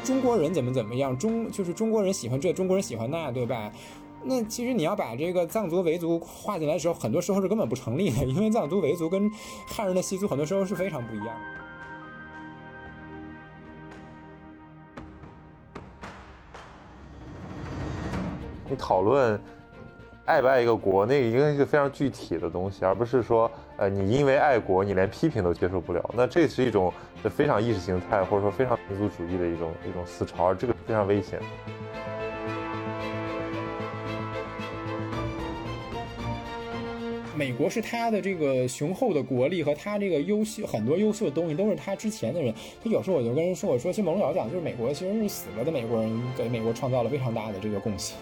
中国人怎么怎么样，中就是中国人喜欢这，中国人喜欢那，对吧？那其实你要把这个藏族维族划进来的时候，很多时候是根本不成立的，因为藏族维族跟汉人的习俗很多时候是非常不一样的。你讨论爱不爱一个国，那个应该是非常具体的东西，而不是说，呃，你因为爱国，你连批评都接受不了。那这是一种非常意识形态，或者说非常民族主义的一种一种思潮，这个非常危险。美国是他的这个雄厚的国力和他这个优秀很多优秀的东西都是他之前的人。他有时候我就跟人说，我说其实某种角度讲，就是美国其实是死了的美国人给美国创造了非常大的这个贡献。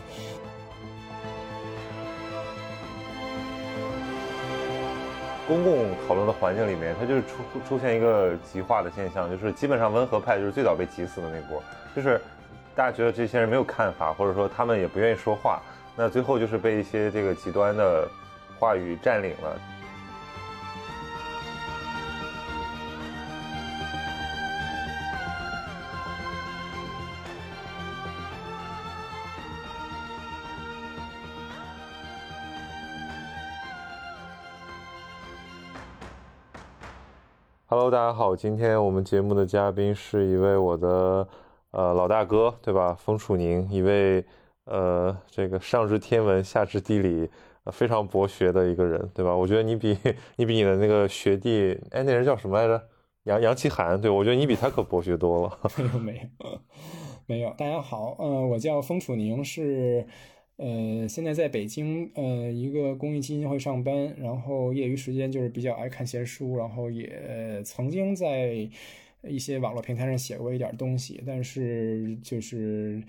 公共讨论的环境里面，它就是出出现一个极化的现象，就是基本上温和派就是最早被挤死的那波，就是大家觉得这些人没有看法，或者说他们也不愿意说话，那最后就是被一些这个极端的。话语占领了。Hello，大家好，今天我们节目的嘉宾是一位我的呃老大哥，对吧？冯楚宁，一位呃这个上知天文下知地理。非常博学的一个人，对吧？我觉得你比 你比你的那个学弟，哎，那人叫什么来着？杨杨奇涵，对我觉得你比他可博学多了。没有没有没有。大家好，嗯，我叫封楚宁，是呃，现在在北京呃一个公益基金会上班，然后业余时间就是比较爱看闲书，然后也曾经在一些网络平台上写过一点东西，但是就是。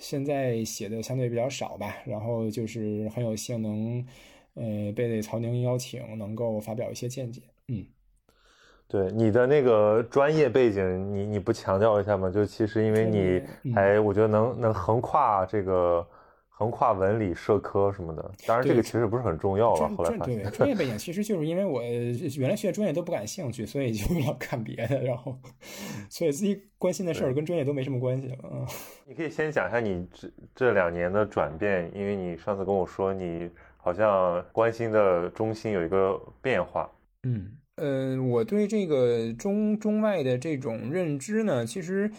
现在写的相对比较少吧，然后就是很有幸能，呃，被曹宁邀请，能够发表一些见解。嗯，对你的那个专业背景，你你不强调一下吗？就其实因为你还，我觉得能能横跨这个。横跨文理社科什么的，当然这个其实不是很重要了。后来发现，专业背景其实就是因为我原来学的专业都不感兴趣，所以就 要干别的，然后所以自己关心的事儿跟专业都没什么关系了。嗯，你可以先讲一下你这这两年的转变，因为你上次跟我说你好像关心的中心有一个变化。嗯呃，我对这个中中外的这种认知呢，其实。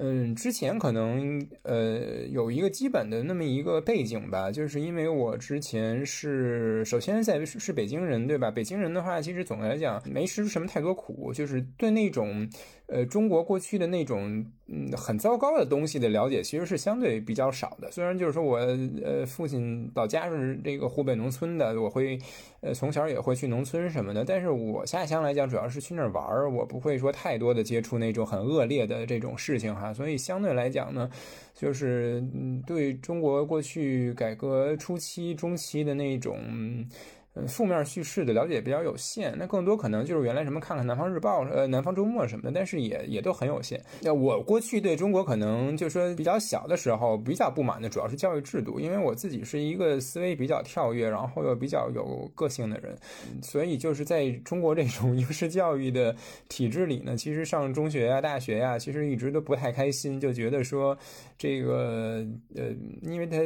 嗯，之前可能呃有一个基本的那么一个背景吧，就是因为我之前是首先在是北京人，对吧？北京人的话，其实总的来讲没吃出什么太多苦，就是对那种呃中国过去的那种嗯很糟糕的东西的了解，其实是相对比较少的。虽然就是说我呃父亲老家是这个湖北农村的，我会呃从小也会去农村什么的，但是我下乡来讲，主要是去那儿玩，我不会说太多的接触那种很恶劣的这种事情哈。所以相对来讲呢，就是嗯，对中国过去改革初期、中期的那种。负面叙事的了解比较有限，那更多可能就是原来什么看看《南方日报》呃《南方周末》什么的，但是也也都很有限。那我过去对中国可能就说比较小的时候比较不满的，主要是教育制度，因为我自己是一个思维比较跳跃，然后又比较有个性的人，所以就是在中国这种 应试教育的体制里呢，其实上中学呀、大学呀，其实一直都不太开心，就觉得说这个呃，因为他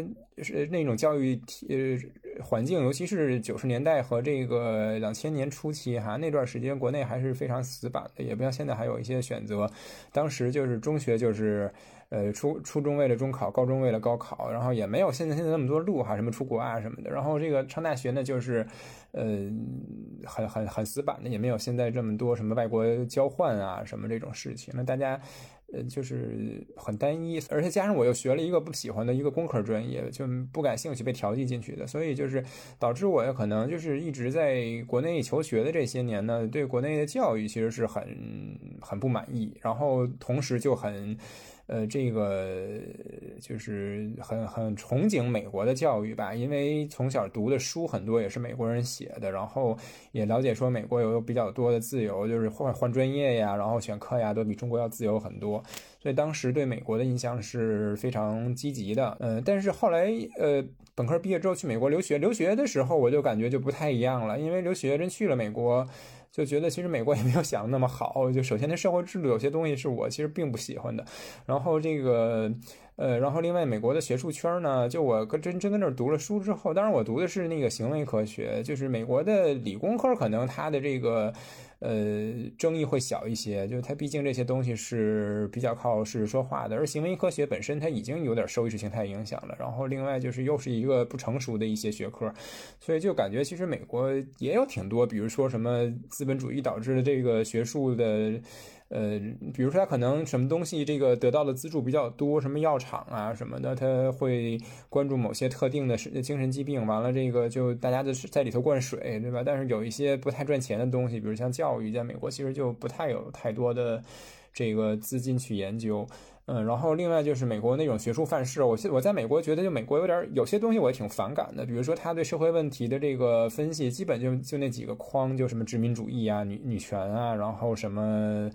是那种教育呃环境，尤其是九十年。代和这个两千年初期哈，那段时间国内还是非常死板的，也不像现在还有一些选择。当时就是中学就是，呃，初初中为了中考，高中为了高考，然后也没有现在现在那么多路哈，什么出国啊什么的。然后这个上大学呢，就是，呃，很很很死板的，也没有现在这么多什么外国交换啊什么这种事情。那大家。呃，就是很单一，而且加上我又学了一个不喜欢的一个工科专业，就不感兴趣，被调剂进去的，所以就是导致我可能就是一直在国内求学的这些年呢，对国内的教育其实是很很不满意，然后同时就很。呃，这个就是很很憧憬美国的教育吧，因为从小读的书很多也是美国人写的，然后也了解说美国有比较多的自由，就是换换专业呀，然后选课呀，都比中国要自由很多。所以当时对美国的印象是非常积极的。嗯，但是后来呃，本科毕业之后去美国留学，留学的时候我就感觉就不太一样了，因为留学真去了美国。就觉得其实美国也没有想的那么好。就首先，那社会制度有些东西是我其实并不喜欢的。然后这个，呃，然后另外美国的学术圈呢，就我跟真真跟那读了书之后，当然我读的是那个行为科学，就是美国的理工科可能他的这个。呃，争议会小一些，就是它毕竟这些东西是比较靠事实说话的，而行为科学本身它已经有点受意识形态影响了。然后另外就是又是一个不成熟的一些学科，所以就感觉其实美国也有挺多，比如说什么资本主义导致的这个学术的。呃，比如说他可能什么东西这个得到的资助比较多，什么药厂啊什么的，他会关注某些特定的精神疾病，完了这个就大家就是在里头灌水，对吧？但是有一些不太赚钱的东西，比如像教育，在美国其实就不太有太多的这个资金去研究。嗯，然后另外就是美国那种学术范式，我我在美国觉得就美国有点有些东西我也挺反感的，比如说他对社会问题的这个分析，基本就就那几个框，就什么殖民主义啊、女女权啊，然后什么。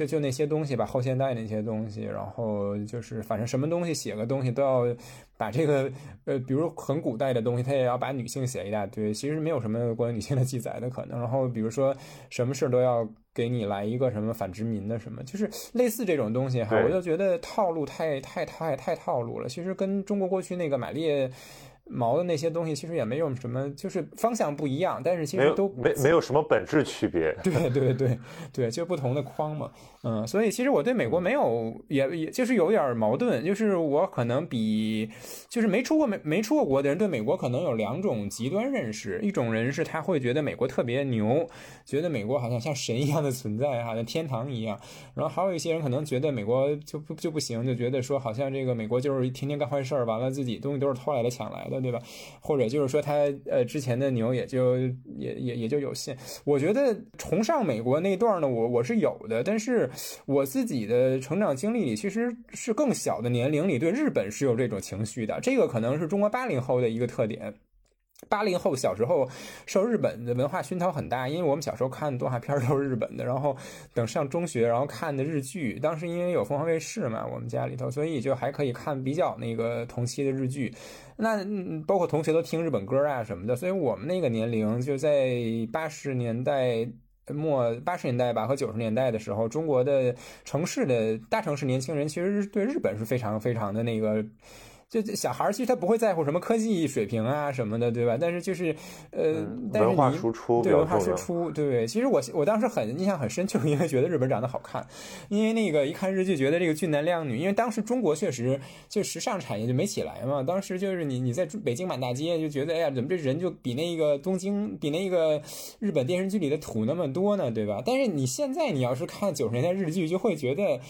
就就那些东西吧，后现代那些东西，然后就是反正什么东西写个东西都要把这个呃，比如很古代的东西，他也要把女性写一大堆，其实没有什么关于女性的记载的可能。然后比如说什么事都要给你来一个什么反殖民的什么，就是类似这种东西哈，我就觉得套路太太太太套路了。其实跟中国过去那个马列。毛的那些东西其实也没有什么，就是方向不一样，但是其实都没没有什么本质区别。对对对对，就不同的框嘛。嗯，所以其实我对美国没有，也也就是有点矛盾，就是我可能比就是没出过没没出过国的人对美国可能有两种极端认识，一种人是他会觉得美国特别牛，觉得美国好像像神一样的存在，好像天堂一样。然后还有一些人可能觉得美国就不就不行，就觉得说好像这个美国就是天天干坏事儿，完了自己东西都是偷来的抢来的。对吧？或者就是说，他呃之前的牛也就也也也就有限。我觉得崇尚美国那段呢，我我是有的，但是我自己的成长经历里，其实是更小的年龄里对日本是有这种情绪的。这个可能是中国八零后的一个特点。八零后小时候受日本的文化熏陶很大，因为我们小时候看的动画片都是日本的，然后等上中学，然后看的日剧。当时因为有凤凰卫视嘛，我们家里头，所以就还可以看比较那个同期的日剧。那包括同学都听日本歌啊什么的，所以我们那个年龄就在八十年代末、八十年代吧和九十年代的时候，中国的城市的大城市年轻人其实对日本是非常非常的那个。就小孩儿其实他不会在乎什么科技水平啊什么的，对吧？但是就是，呃，文化输出对文化输出，对。其实我我当时很印象很深，就是因为觉得日本长得好看，因为那个一看日剧觉得这个俊男靓女。因为当时中国确实就时尚产业就没起来嘛，当时就是你你在北京满大街就觉得哎呀，怎么这人就比那个东京比那个日本电视剧里的土那么多呢，对吧？但是你现在你要是看九十年代日剧，就会觉得。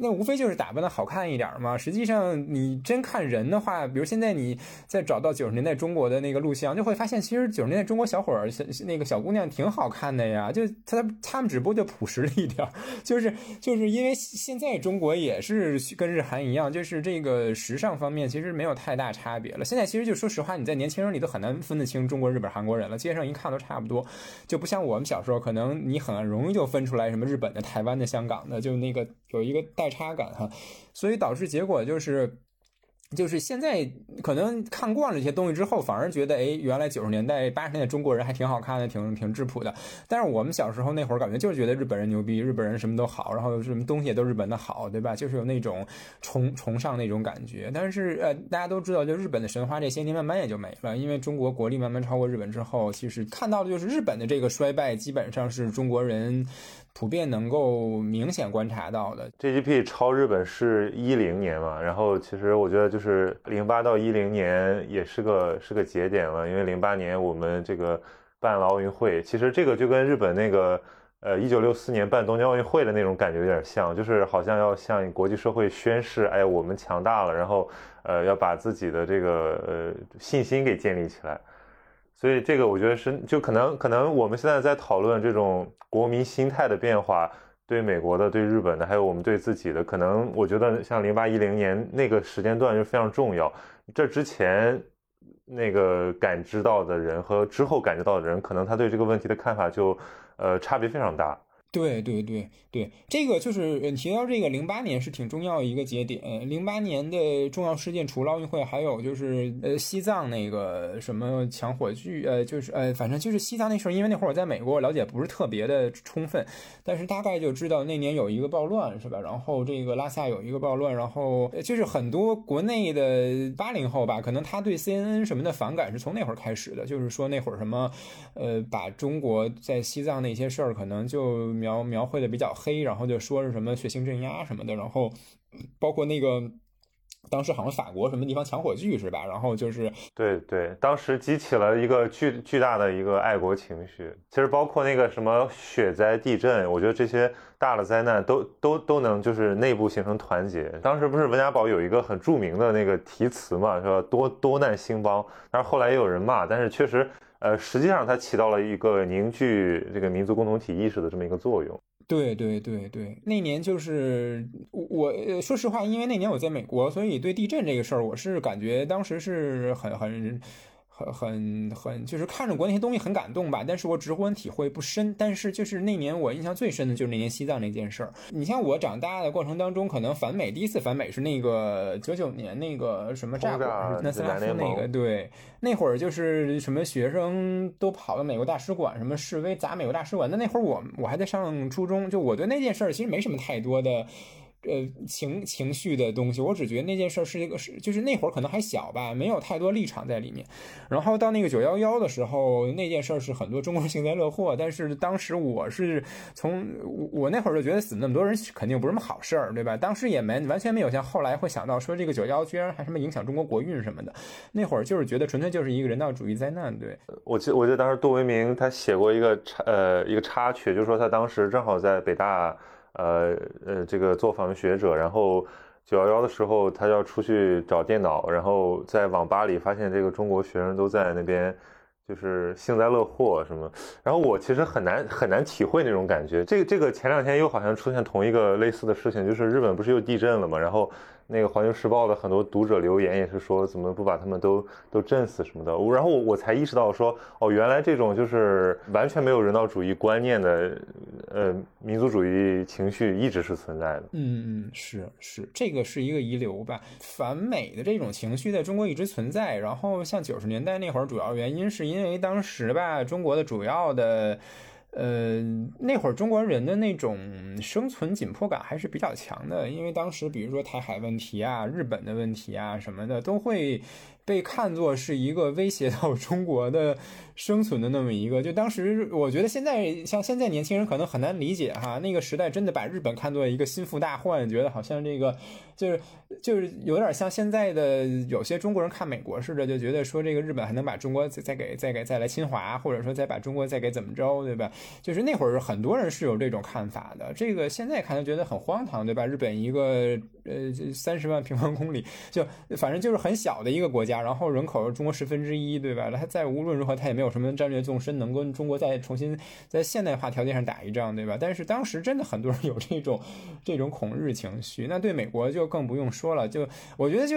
那无非就是打扮的好看一点嘛。实际上，你真看人的话，比如现在你再找到九十年代中国的那个录像，就会发现，其实九十年代中国小伙儿、那个小姑娘挺好看的呀。就他他们只不过就朴实了一点，就是就是因为现在中国也是跟日韩一样，就是这个时尚方面其实没有太大差别了。现在其实就说实话，你在年轻人里都很难分得清中国、日本、韩国人了，街上一看都差不多，就不像我们小时候，可能你很容易就分出来什么日本的、台湾的、香港的，就那个有一个带。差感哈，所以导致结果就是。就是现在可能看惯了这些东西之后，反而觉得哎，原来九十年代、八十年代中国人还挺好看的，挺挺质朴的。但是我们小时候那会儿，感觉就是觉得日本人牛逼，日本人什么都好，然后什么东西也都日本的好，对吧？就是有那种崇崇尚那种感觉。但是呃，大家都知道，就日本的神话这些年慢慢也就没了，因为中国国力慢慢超过日本之后，其实看到的就是日本的这个衰败，基本上是中国人普遍能够明显观察到的。GDP 超日本是一零年嘛？然后其实我觉得就。是零八到一零年也是个是个节点了，因为零八年我们这个办了奥运会，其实这个就跟日本那个呃一九六四年办东京奥运会的那种感觉有点像，就是好像要向国际社会宣示，哎，我们强大了，然后呃要把自己的这个呃信心给建立起来，所以这个我觉得是就可能可能我们现在在讨论这种国民心态的变化。对美国的、对日本的，还有我们对自己的，可能我觉得像零八一零年那个时间段就非常重要。这之前那个感知到的人和之后感知到的人，可能他对这个问题的看法就呃差别非常大。对对对对，这个就是提到这个零八年是挺重要一个节点。零八年的重要事件除了奥运会，还有就是呃西藏那个什么抢火炬，呃就是呃反正就是西藏那事儿，因为那会儿我在美国了解不是特别的充分，但是大概就知道那年有一个暴乱是吧？然后这个拉萨有一个暴乱，然后就是很多国内的八零后吧，可能他对 CNN 什么的反感是从那会儿开始的，就是说那会儿什么呃把中国在西藏那些事儿可能就。描描绘的比较黑，然后就说是什么血腥镇压什么的，然后包括那个当时好像法国什么地方抢火炬是吧？然后就是对对，当时激起了一个巨巨大的一个爱国情绪。其实包括那个什么雪灾、地震，我觉得这些大的灾难都都都能就是内部形成团结。当时不是文家宝有一个很著名的那个题词嘛，说多多难兴邦，但是后来也有人骂，但是确实。呃，实际上它起到了一个凝聚这个民族共同体意识的这么一个作用。对对对对，那年就是我说实话，因为那年我在美国，所以对地震这个事儿，我是感觉当时是很很。很很很，就是看着国那些东西很感动吧，但是我直观体会不深。但是就是那年我印象最深的就是那年西藏那件事儿。你像我长大的过程当中，可能反美第一次反美是那个九九年那个什么炸过那斯拉夫那个，对，那会儿就是什么学生都跑到美国大使馆什么示威砸美国大使馆。那那会儿我我还在上初中，就我对那件事儿其实没什么太多的。呃，情情绪的东西，我只觉得那件事是一个是，就是那会儿可能还小吧，没有太多立场在里面。然后到那个九幺幺的时候，那件事是很多中国人 幸灾乐祸。但是当时我是从我那会儿就觉得死那么多人肯定不是什么好事儿，对吧？当时也没完全没有像后来会想到说这个九幺居然还什么影响中国国运什么的。那会儿就是觉得纯粹就是一个人道主义灾难。对我记，我记得当时杜维明他写过一个插呃一个插曲，就是说他当时正好在北大。呃呃，这个做访问学者，然后九幺幺的时候，他要出去找电脑，然后在网吧里发现这个中国学生都在那边，就是幸灾乐祸什么。然后我其实很难很难体会那种感觉。这个这个前两天又好像出现同一个类似的事情，就是日本不是又地震了嘛，然后。那个《环球时报》的很多读者留言也是说，怎么不把他们都都震死什么的。然后我我才意识到说，哦，原来这种就是完全没有人道主义观念的，呃，民族主义情绪一直是存在的。嗯嗯，是是，这个是一个遗留吧。反美的这种情绪在中国一直存在。然后像九十年代那会儿，主要原因是因为当时吧，中国的主要的。呃，那会儿中国人的那种生存紧迫感还是比较强的，因为当时比如说台海问题啊、日本的问题啊什么的，都会被看作是一个威胁到中国的。生存的那么一个，就当时我觉得现在像现在年轻人可能很难理解哈，那个时代真的把日本看作一个心腹大患，觉得好像这个就是就是有点像现在的有些中国人看美国似的，就觉得说这个日本还能把中国再再给再给再来侵华，或者说再把中国再给怎么着，对吧？就是那会儿很多人是有这种看法的，这个现在看来觉得很荒唐，对吧？日本一个呃三十万平方公里，就反正就是很小的一个国家，然后人口中国十分之一，对吧？他再无论如何他也没有。有什么战略纵深能跟中国再重新在现代化条件上打一仗，对吧？但是当时真的很多人有这种这种恐日情绪，那对美国就更不用说了。就我觉得就。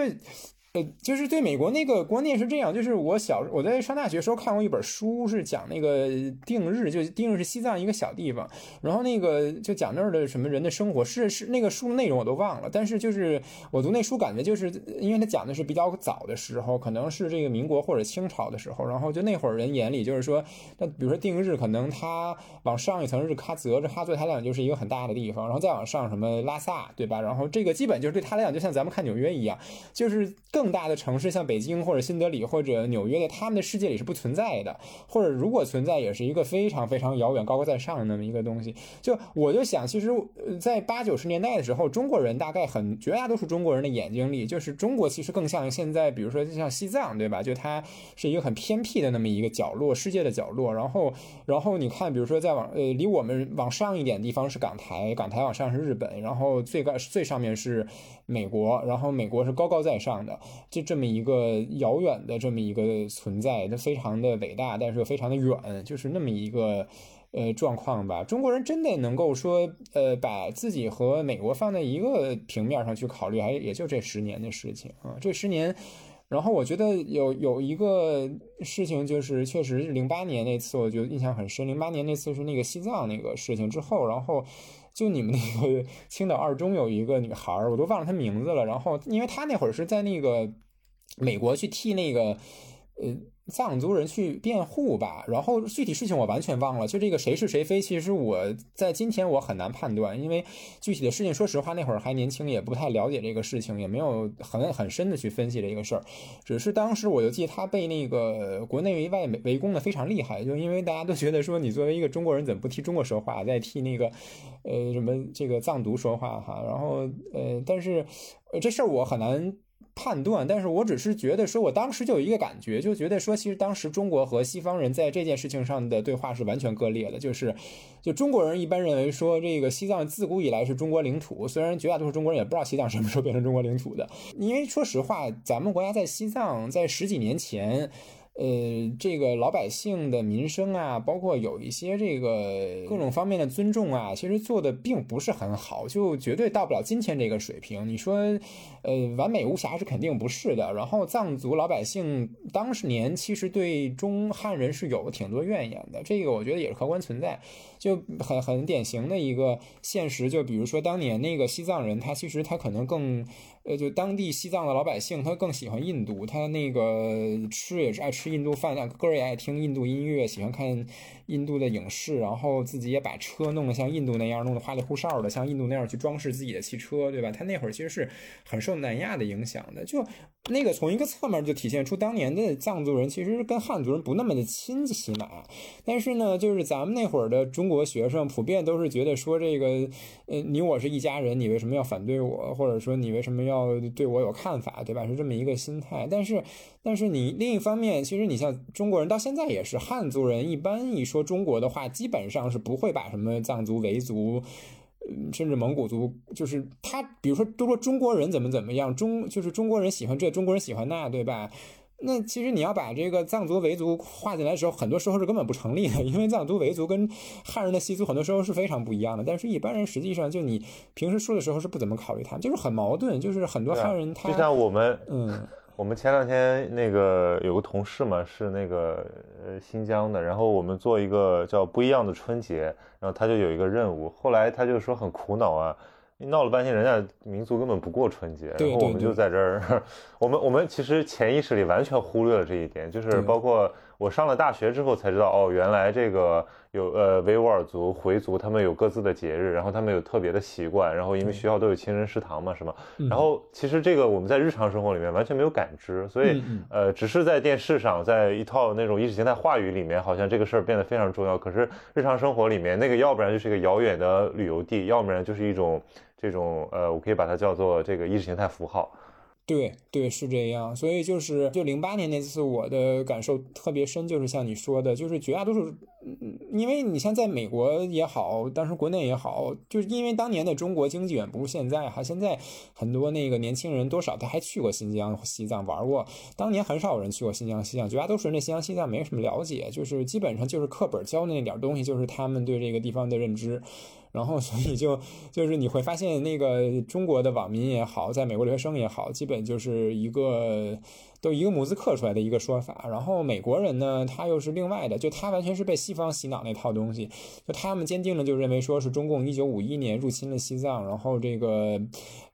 呃，就是对美国那个观念是这样，就是我小我在上大学时候看过一本书，是讲那个定日，就定日是西藏一个小地方，然后那个就讲那儿的什么人的生活，是是那个书内容我都忘了，但是就是我读那书感觉就是因为他讲的是比较早的时候，可能是这个民国或者清朝的时候，然后就那会儿人眼里就是说，那比如说定日，可能他往上一层是喀则，这喀泽他来讲就是一个很大的地方，然后再往上什么拉萨，对吧？然后这个基本就是对他来讲，就像咱们看纽约一样，就是更。更大的城市像北京或者新德里或者纽约，的他们的世界里是不存在的，或者如果存在，也是一个非常非常遥远、高高在上的那么一个东西。就我就想，其实，在八九十年代的时候，中国人大概很绝大多数中国人的眼睛里，就是中国其实更像现在，比如说就像西藏，对吧？就它是一个很偏僻的那么一个角落，世界的角落。然后，然后你看，比如说再往呃离我们往上一点地方是港台，港台往上是日本，然后最高最上面是。美国，然后美国是高高在上的，就这么一个遥远的这么一个存在，它非常的伟大，但是又非常的远，就是那么一个呃状况吧。中国人真的能够说，呃，把自己和美国放在一个平面上去考虑，还也就这十年的事情啊。这十年，然后我觉得有有一个事情，就是确实零八年那次，我觉得印象很深。零八年那次是那个西藏那个事情之后，然后就你们那个 青岛二中有一个女孩儿，我都忘了她名字了。然后因为她那会儿是在那个美国去替那个呃。藏族人去辩护吧，然后具体事情我完全忘了。就这个谁是谁非，其实我在今天我很难判断，因为具体的事情，说实话那会儿还年轻，也不太了解这个事情，也没有很很深的去分析这个事儿。只是当时我就记得他被那个国内外围攻的非常厉害，就因为大家都觉得说你作为一个中国人，怎么不替中国说话，在替那个呃什么这个藏族说话哈？然后呃，但是这事儿我很难。判断，但是我只是觉得说，我当时就有一个感觉，就觉得说，其实当时中国和西方人在这件事情上的对话是完全割裂的，就是，就中国人一般认为说，这个西藏自古以来是中国领土，虽然绝大多数中国人也不知道西藏什么时候变成中国领土的，因为说实话，咱们国家在西藏在十几年前。呃，这个老百姓的民生啊，包括有一些这个各种方面的尊重啊，其实做的并不是很好，就绝对到不了今天这个水平。你说，呃，完美无瑕是肯定不是的。然后藏族老百姓当时年其实对中汉人是有挺多怨言的，这个我觉得也是客观存在。就很很典型的一个现实，就比如说当年那个西藏人，他其实他可能更。呃，就当地西藏的老百姓，他更喜欢印度，他那个吃也是爱吃印度饭，歌也爱听印度音乐，喜欢看印度的影视，然后自己也把车弄得像印度那样，弄得花里胡哨的，像印度那样去装饰自己的汽车，对吧？他那会儿其实是很受南亚的影响的，就那个从一个侧面就体现出当年的藏族人其实跟汉族人不那么的亲，起码，但是呢，就是咱们那会儿的中国学生普遍都是觉得说这个，呃，你我是一家人，你为什么要反对我，或者说你为什么要？对我有看法，对吧？是这么一个心态。但是，但是你另一方面，其实你像中国人到现在也是汉族人，一般一说中国的话，基本上是不会把什么藏族、维族，甚至蒙古族，就是他，比如说都说中国人怎么怎么样，中就是中国人喜欢这，中国人喜欢那，对吧？那其实你要把这个藏族维族划进来的时候，很多时候是根本不成立的，因为藏族维族跟汉人的习俗很多时候是非常不一样的。但是一般人实际上就你平时说的时候是不怎么考虑他们，就是很矛盾。就是很多汉人他就像我们，嗯，我们前两天那个有个同事嘛，是那个呃新疆的，然后我们做一个叫不一样的春节，然后他就有一个任务，后来他就说很苦恼啊。闹了半天，人家民族根本不过春节，然后我们就在这儿，我们我们其实潜意识里完全忽略了这一点，就是包括我上了大学之后才知道，哦，原来这个有呃维吾尔族、回族，他们有各自的节日，然后他们有特别的习惯，然后因为学校都有清真食堂嘛，是吗？然后其实这个我们在日常生活里面完全没有感知，所以呃，只是在电视上，在一套那种意识形态话语里面，好像这个事儿变得非常重要。可是日常生活里面，那个要不然就是一个遥远的旅游地，要不然就是一种。这种呃，我可以把它叫做这个意识形态符号。对对，是这样。所以就是就零八年那次，我的感受特别深，就是像你说的，就是绝大多数，因为你像在美国也好，当时国内也好，就是因为当年的中国经济远不如现在哈。现在很多那个年轻人多少他还去过新疆、西藏玩过，当年很少有人去过新疆、西藏，绝大多数人对新疆、西藏没什么了解，就是基本上就是课本教的那点东西，就是他们对这个地方的认知。然后，所以就就是你会发现，那个中国的网民也好，在美国留学生也好，基本就是一个。都一个模子刻出来的一个说法，然后美国人呢，他又是另外的，就他完全是被西方洗脑那套东西，就他们坚定的就认为说是中共一九五一年入侵了西藏，然后这个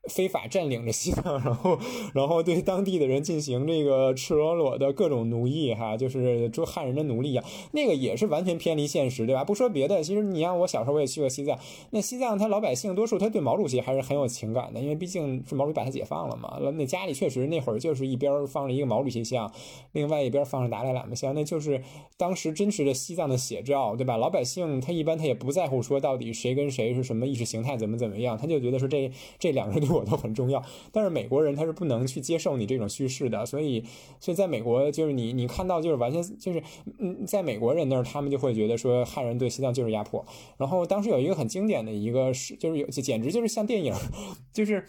非法占领着西藏，然后然后对当地的人进行这个赤裸裸的各种奴役，哈，就是做汉人的奴隶一样，那个也是完全偏离现实，对吧？不说别的，其实你像我小时候我也去过西藏，那西藏他老百姓多数他对毛主席还是很有情感的，因为毕竟是毛主席把他解放了嘛，那家里确实那会儿就是一边放着。一个毛主席像，另外一边放着达赖喇嘛像，那就是当时真实的西藏的写照，对吧？老百姓他一般他也不在乎说到底谁跟谁是什么意识形态怎么怎么样，他就觉得说这这两个人对我都很重要。但是美国人他是不能去接受你这种叙事的，所以所以在美国就是你你看到就是完全就是嗯，在美国人那儿他们就会觉得说汉人对西藏就是压迫。然后当时有一个很经典的一个是就是有简直就是像电影，就是。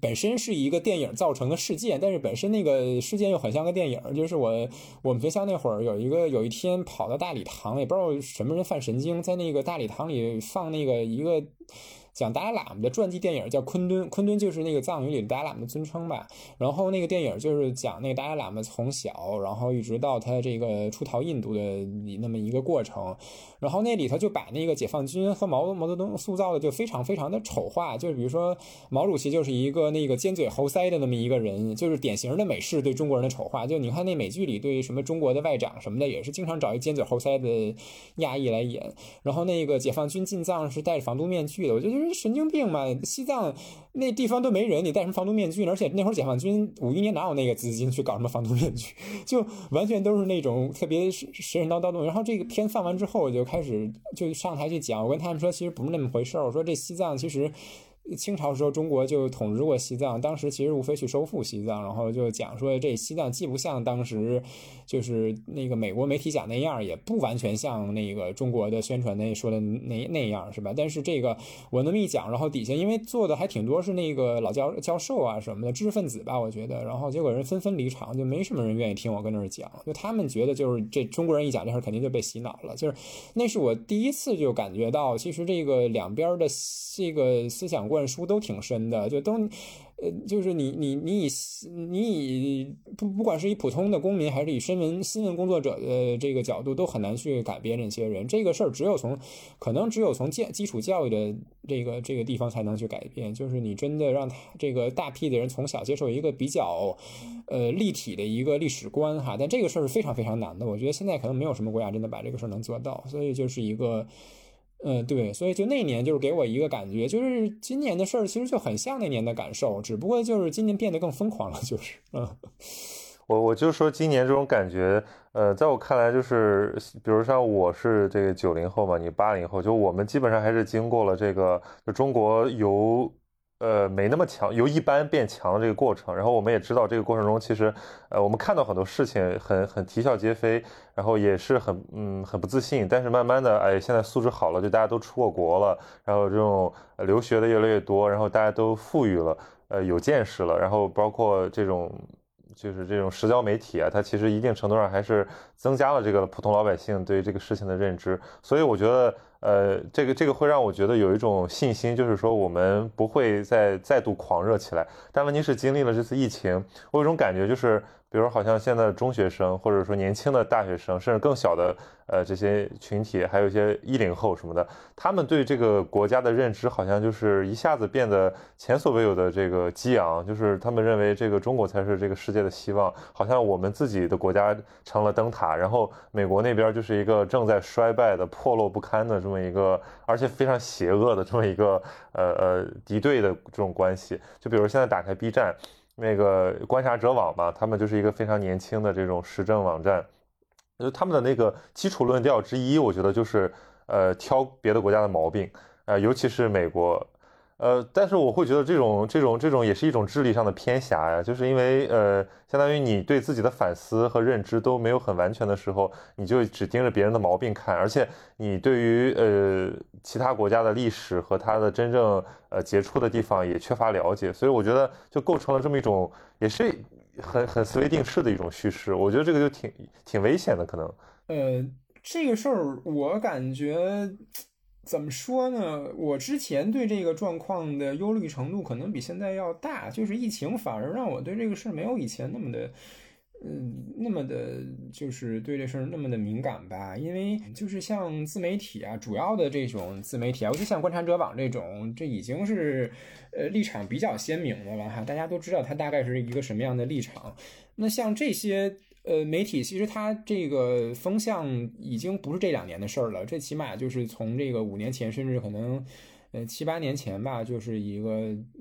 本身是一个电影造成的事件，但是本身那个事件又很像个电影。就是我我们学校那会儿有一个有一天跑到大礼堂，也不知道什么人犯神经，在那个大礼堂里放那个一个讲达赖喇嘛的传记电影，叫《昆敦》，昆敦就是那个藏语里的达赖喇嘛的尊称吧。然后那个电影就是讲那个达赖喇嘛从小，然后一直到他这个出逃印度的那么一个过程。然后那里头就把那个解放军和毛毛泽东塑造的就非常非常的丑化，就是比如说毛主席就是一个那个尖嘴猴腮的那么一个人，就是典型的美式对中国人的丑化。就你看那美剧里对什么中国的外长什么的，也是经常找一尖嘴猴腮的亚裔来演。然后那个解放军进藏是戴着防毒面具的，我觉得神经病嘛！西藏那地方都没人，你戴什么防毒面具？而且那会儿解放军五一年哪有那个资金去搞什么防毒面具？就完全都是那种特别神神叨叨的。然后这个片放完之后，我就。开始就上台去讲，我跟他们说，其实不是那么回事儿。我说这西藏其实。清朝时候，中国就统治过西藏，当时其实无非去收复西藏，然后就讲说这西藏既不像当时就是那个美国媒体讲那样，也不完全像那个中国的宣传那说的那那样，是吧？但是这个我那么一讲，然后底下因为做的还挺多是那个老教教授啊什么的知识分子吧，我觉得，然后结果人纷纷离场，就没什么人愿意听我跟那儿讲，就他们觉得就是这中国人一讲这事肯定就被洗脑了，就是那是我第一次就感觉到，其实这个两边的这个思想。灌输都挺深的，就都，呃，就是你你你以你以不不管是以普通的公民还是以新闻新闻工作者的这个角度，都很难去改变这些人。这个事儿只有从可能只有从建基础教育的这个这个地方才能去改变。就是你真的让他这个大批的人从小接受一个比较呃立体的一个历史观哈，但这个事儿是非常非常难的。我觉得现在可能没有什么国家真的把这个事儿能做到，所以就是一个。嗯，对，所以就那年就是给我一个感觉，就是今年的事儿其实就很像那年的感受，只不过就是今年变得更疯狂了，就是，嗯，我我就说今年这种感觉，呃，在我看来就是，比如像我是这个九零后嘛，你八零后，就我们基本上还是经过了这个，就中国由。呃，没那么强，由一般变强的这个过程，然后我们也知道这个过程中，其实，呃，我们看到很多事情很很啼笑皆非，然后也是很嗯很不自信，但是慢慢的，哎，现在素质好了，就大家都出过国了，然后这种留学的越来越多，然后大家都富裕了，呃，有见识了，然后包括这种就是这种社交媒体啊，它其实一定程度上还是增加了这个普通老百姓对于这个事情的认知，所以我觉得。呃，这个这个会让我觉得有一种信心，就是说我们不会再再度狂热起来。但问题是，经历了这次疫情，我有种感觉，就是。比如好像现在中学生，或者说年轻的大学生，甚至更小的，呃，这些群体，还有一些一零后什么的，他们对这个国家的认知，好像就是一下子变得前所未有的这个激昂，就是他们认为这个中国才是这个世界的希望，好像我们自己的国家成了灯塔，然后美国那边就是一个正在衰败的、破落不堪的这么一个，而且非常邪恶的这么一个，呃呃敌对的这种关系。就比如现在打开 B 站。那个观察者网嘛，他们就是一个非常年轻的这种时政网站，就他们的那个基础论调之一，我觉得就是呃挑别的国家的毛病，呃尤其是美国。呃，但是我会觉得这种这种这种也是一种智力上的偏狭呀，就是因为呃，相当于你对自己的反思和认知都没有很完全的时候，你就只盯着别人的毛病看，而且你对于呃其他国家的历史和它的真正呃杰出的地方也缺乏了解，所以我觉得就构成了这么一种也是很很思维定式的一种叙事，我觉得这个就挺挺危险的，可能。呃，这个事儿我感觉。怎么说呢？我之前对这个状况的忧虑程度可能比现在要大，就是疫情反而让我对这个事没有以前那么的，嗯，那么的，就是对这事儿那么的敏感吧。因为就是像自媒体啊，主要的这种自媒体啊，尤其像观察者网这种，这已经是呃立场比较鲜明的了哈，大家都知道它大概是一个什么样的立场。那像这些。呃，媒体其实它这个风向已经不是这两年的事儿了，这起码就是从这个五年前，甚至可能呃七八年前吧，就是一个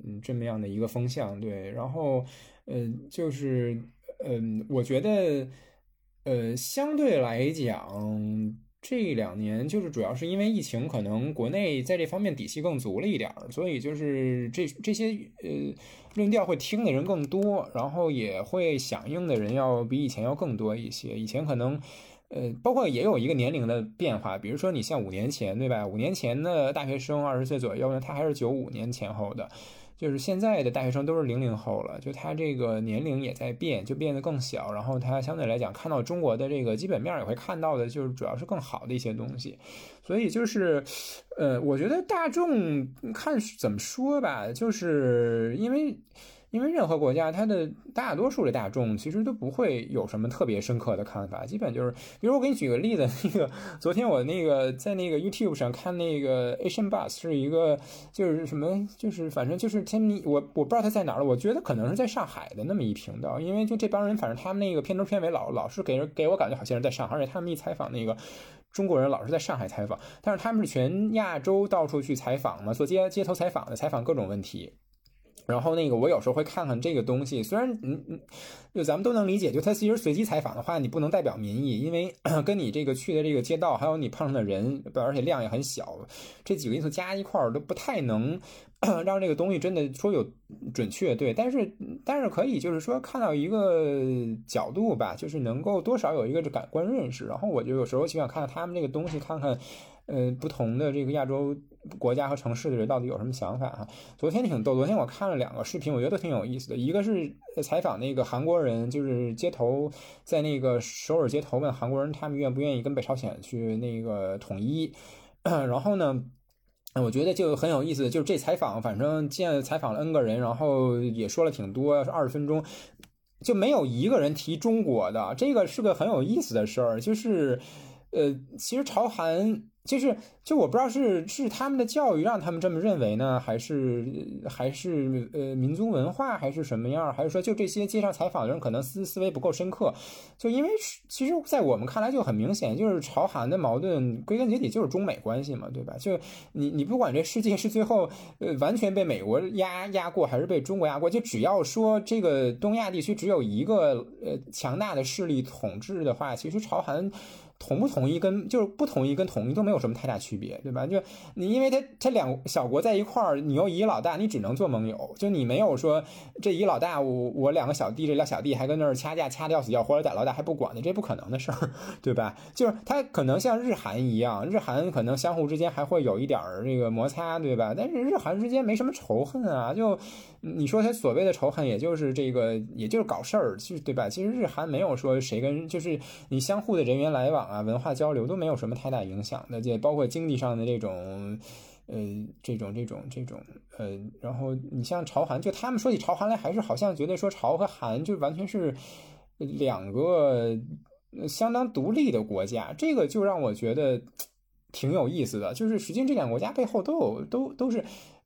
嗯这么样的一个风向。对，然后嗯就是嗯，我觉得呃相对来讲。这两年就是主要是因为疫情，可能国内在这方面底气更足了一点儿，所以就是这这些呃论调会听的人更多，然后也会响应的人要比以前要更多一些。以前可能呃，包括也有一个年龄的变化，比如说你像五年前对吧？五年前的大学生二十岁左右呢，他还是九五年前后的。就是现在的大学生都是零零后了，就他这个年龄也在变，就变得更小，然后他相对来讲看到中国的这个基本面也会看到的，就是主要是更好的一些东西，所以就是，呃，我觉得大众看怎么说吧，就是因为。因为任何国家，它的大多数的大众其实都不会有什么特别深刻的看法，基本就是，比如我给你举个例子，那个昨天我那个在那个 YouTube 上看那个 Asian Bus 是一个，就是什么，就是反正就是他们，我我不知道他在哪儿了，我觉得可能是在上海的那么一频道，因为就这帮人，反正他们那个片头片尾老老是给人给我感觉好像是在上海，而且他们一采访那个中国人，老是在上海采访，但是他们是全亚洲到处去采访嘛，做街街头采访的，采访各种问题。然后那个，我有时候会看看这个东西，虽然嗯嗯，就咱们都能理解，就他其实随机采访的话，你不能代表民意，因为 跟你这个去的这个街道，还有你碰上的人，而且量也很小，这几个因素加一块儿都不太能 让这个东西真的说有准确对，但是但是可以就是说看到一个角度吧，就是能够多少有一个感官认识，然后我就有时候喜欢看看他们这个东西，看看。呃，不同的这个亚洲国家和城市的人到底有什么想法哈？昨天挺逗，昨天我看了两个视频，我觉得都挺有意思的。一个是采访那个韩国人，就是街头在那个首尔街头问韩国人他们愿不愿意跟北朝鲜去那个统一。然后呢，我觉得就很有意思，就是这采访反正见采访了 N 个人，然后也说了挺多，二十分钟就没有一个人提中国的，这个是个很有意思的事儿。就是呃，其实朝韩。就是，就我不知道是是他们的教育让他们这么认为呢，还是还是呃民族文化还是什么样，还是说就这些街上采访的人可能思思维不够深刻？就因为其实，在我们看来就很明显，就是朝韩的矛盾归根结底就是中美关系嘛，对吧？就你你不管这世界是最后呃完全被美国压压过，还是被中国压过，就只要说这个东亚地区只有一个呃强大的势力统治的话，其实朝韩。同不同意跟就是不同意跟统一都没有什么太大区别，对吧？就你因为他他两小国在一块儿，你又一老大，你只能做盟友，就你没有说这一老大，我我两个小弟，这俩小弟还跟那儿掐架掐的要死要活的，逮老大还不管呢，这不可能的事儿，对吧？就是他可能像日韩一样，日韩可能相互之间还会有一点儿这个摩擦，对吧？但是日韩之间没什么仇恨啊，就你说他所谓的仇恨，也就是这个，也就是搞事儿，就对吧？其实日韩没有说谁跟就是你相互的人员来往。啊，文化交流都没有什么太大影响的，也包括经济上的这种，呃，这种这种这种，呃，然后你像朝韩，就他们说起朝韩来，还是好像觉得说朝和韩就完全是两个相当独立的国家，这个就让我觉得挺有意思的，就是实际上这两个国家背后都有都都是。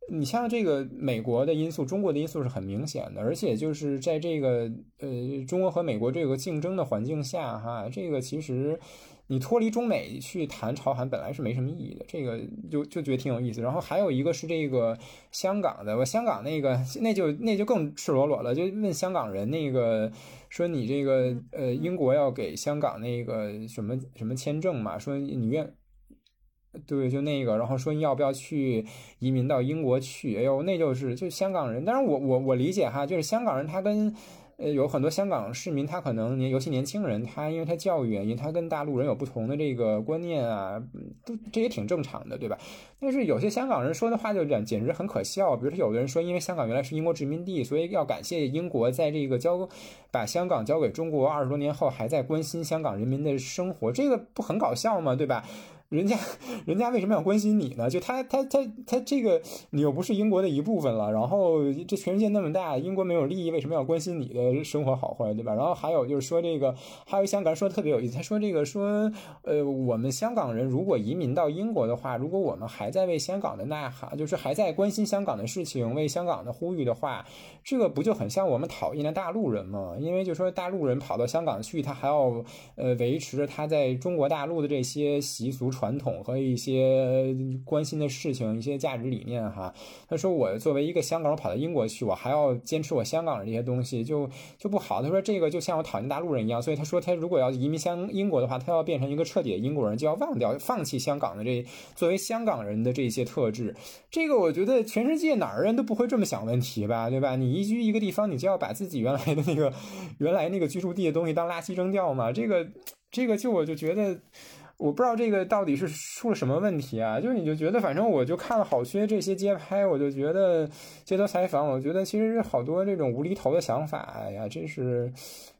你像这个美国的因素，中国的因素是很明显的，而且就是在这个呃中国和美国这个竞争的环境下，哈，这个其实你脱离中美去谈朝韩本来是没什么意义的，这个就就觉得挺有意思。然后还有一个是这个香港的，我香港那个那就那就更赤裸裸了，就问香港人那个说你这个呃英国要给香港那个什么什么签证嘛，说你愿。对，就那个，然后说要不要去移民到英国去？哎呦，那就是就香港人。但是我我我理解哈，就是香港人他跟呃有很多香港市民，他可能年尤其年轻人，他因为他教育原因，他跟大陆人有不同的这个观念啊，都这也挺正常的，对吧？但是有些香港人说的话就简简直很可笑，比如说有的人说，因为香港原来是英国殖民地，所以要感谢英国在这个交把香港交给中国二十多年后，还在关心香港人民的生活，这个不很搞笑吗？对吧？人家，人家为什么要关心你呢？就他，他，他，他这个，你又不是英国的一部分了。然后这全世界那么大，英国没有利益，为什么要关心你的生活好坏，对吧？然后还有就是说这个，还有香港人说特别有意思，他说这个说，呃，我们香港人如果移民到英国的话，如果我们还在为香港的呐喊，就是还在关心香港的事情，为香港的呼吁的话，这个不就很像我们讨厌的大陆人吗？因为就说大陆人跑到香港去，他还要呃维持着他在中国大陆的这些习俗。传传统和一些关心的事情，一些价值理念哈。他说我作为一个香港人跑到英国去，我还要坚持我香港的这些东西，就就不好。他说这个就像我讨厌大陆人一样，所以他说他如果要移民香英国的话，他要变成一个彻底的英国人，就要忘掉放弃香港的这作为香港人的这些特质。这个我觉得全世界哪儿人都不会这么想问题吧，对吧？你移居一个地方，你就要把自己原来的那个原来那个居住地的东西当垃圾扔掉吗？这个这个就我就觉得。我不知道这个到底是出了什么问题啊？就是你就觉得，反正我就看了好些这些街拍，我就觉得街头采访，我觉得其实好多这种无厘头的想法哎呀，真是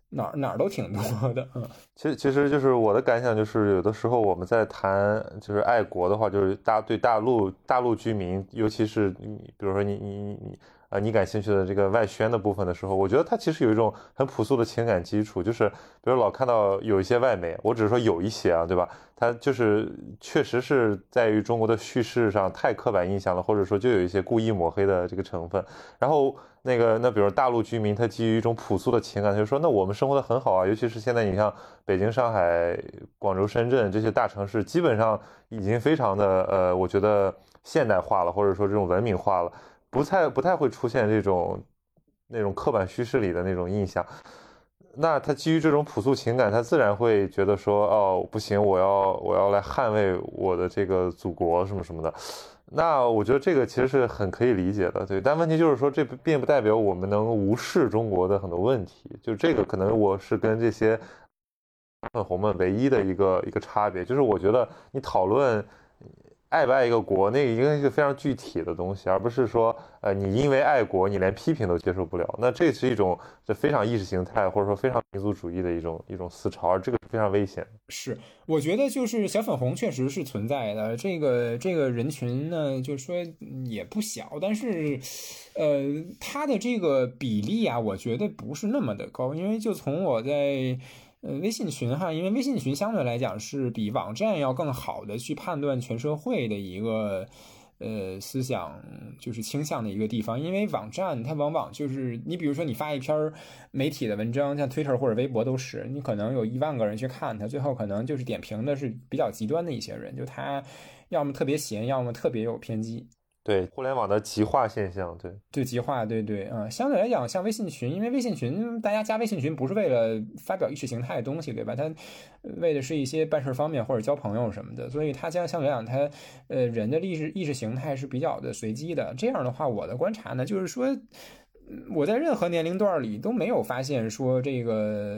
哪儿哪儿都挺多的。嗯，其实其实就是我的感想，就是有的时候我们在谈就是爱国的话，就是大对大陆大陆居民，尤其是你，比如说你你你你。啊，你感兴趣的这个外宣的部分的时候，我觉得它其实有一种很朴素的情感基础，就是比如老看到有一些外媒，我只是说有一些啊，对吧？它就是确实是在于中国的叙事上太刻板印象了，或者说就有一些故意抹黑的这个成分。然后那个那比如大陆居民，他基于一种朴素的情感，就说那我们生活的很好啊，尤其是现在你像北京、上海、广州、深圳这些大城市，基本上已经非常的呃，我觉得现代化了，或者说这种文明化了。不太不太会出现这种那种刻板叙事里的那种印象，那他基于这种朴素情感，他自然会觉得说，哦，不行，我要我要来捍卫我的这个祖国什么什么的。那我觉得这个其实是很可以理解的，对。但问题就是说，这并不代表我们能无视中国的很多问题。就这个，可能我是跟这些粉红们唯一的一个一个差别，就是我觉得你讨论。爱不爱一个国，那个应该是非常具体的东西，而不是说，呃，你因为爱国，你连批评都接受不了。那这是一种这非常意识形态，或者说非常民族主义的一种一种思潮，而这个非常危险。是，我觉得就是小粉红确实是存在的，这个这个人群呢，就是说也不小，但是，呃，他的这个比例啊，我觉得不是那么的高，因为就从我在。呃，微信群哈，因为微信群相对来讲是比网站要更好的去判断全社会的一个呃思想就是倾向的一个地方，因为网站它往往就是你比如说你发一篇媒体的文章，像 Twitter 或者微博都是，你可能有一万个人去看它，最后可能就是点评的是比较极端的一些人，就他要么特别闲，要么特别有偏激。对互联网的极化现象，对对极化，对对，嗯，相对来讲，像微信群，因为微信群大家加微信群不是为了发表意识形态的东西，对吧？他为的是一些办事方便或者交朋友什么的，所以他将相对来讲，他呃人的意识意识形态是比较的随机的。这样的话，我的观察呢，就是说。我在任何年龄段里都没有发现说这个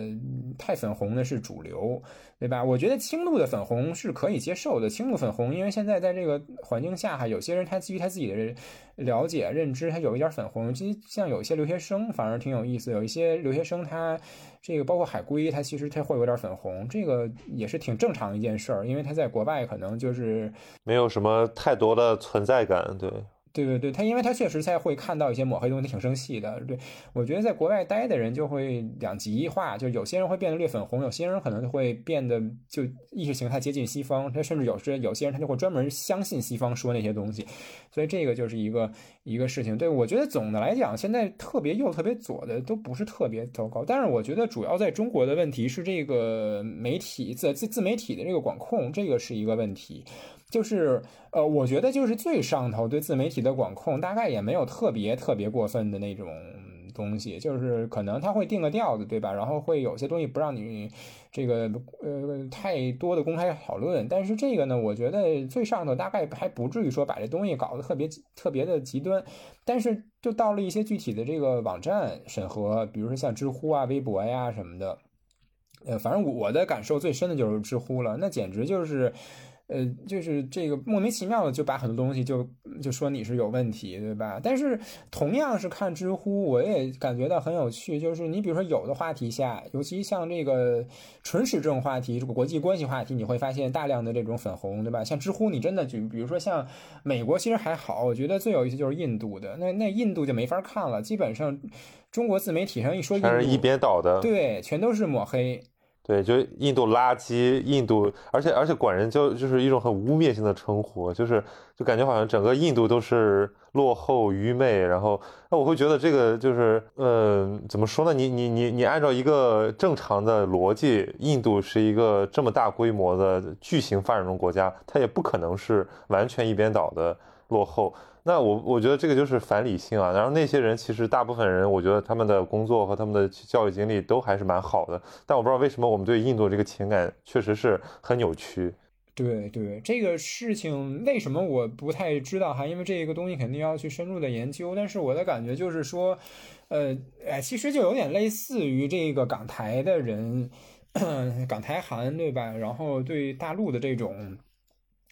太粉红的是主流，对吧？我觉得轻度的粉红是可以接受的。轻度粉红，因为现在在这个环境下哈，有些人他基于他自己的了解认知，他有一点粉红。其实像有一些留学生反而挺有意思，有一些留学生他这个包括海归，他其实他会有点粉红，这个也是挺正常的一件事儿，因为他在国外可能就是没有什么太多的存在感，对。对对对，他因为他确实才会看到一些抹黑东西，挺生气的。对我觉得在国外待的人就会两极化，就有些人会变得略粉红，有些人可能会变得就意识形态接近西方，他甚至有时有些人他就会专门相信西方说那些东西，所以这个就是一个一个事情。对我觉得总的来讲，现在特别右、特别左的都不是特别糟糕，但是我觉得主要在中国的问题是这个媒体自自自媒体的这个管控，这个是一个问题。就是，呃，我觉得就是最上头对自媒体的管控，大概也没有特别特别过分的那种东西，就是可能他会定个调子，对吧？然后会有些东西不让你这个呃太多的公开讨论，但是这个呢，我觉得最上头大概还不至于说把这东西搞得特别特别的极端，但是就到了一些具体的这个网站审核，比如说像知乎啊、微博呀什么的，呃，反正我的感受最深的就是知乎了，那简直就是。呃，就是这个莫名其妙的就把很多东西就就说你是有问题，对吧？但是同样是看知乎，我也感觉到很有趣。就是你比如说有的话题下，尤其像这个纯时政话题、这个国际关系话题，你会发现大量的这种粉红，对吧？像知乎，你真的就比如说像美国，其实还好，我觉得最有意思就是印度的，那那印度就没法看了，基本上中国自媒体上一说印度，一边倒的，对，全都是抹黑。对，就印度垃圾，印度，而且而且管人就就是一种很污蔑性的称呼，就是就感觉好像整个印度都是落后愚昧，然后那我会觉得这个就是，呃，怎么说呢？你你你你按照一个正常的逻辑，印度是一个这么大规模的巨型发展中国家，它也不可能是完全一边倒的落后。那我我觉得这个就是反理性啊，然后那些人其实大部分人，我觉得他们的工作和他们的教育经历都还是蛮好的，但我不知道为什么我们对印度这个情感确实是很扭曲。对对，这个事情为什么我不太知道哈？因为这个东西肯定要去深入的研究，但是我的感觉就是说，呃，哎，其实就有点类似于这个港台的人。港台韩，对吧？然后对大陆的这种。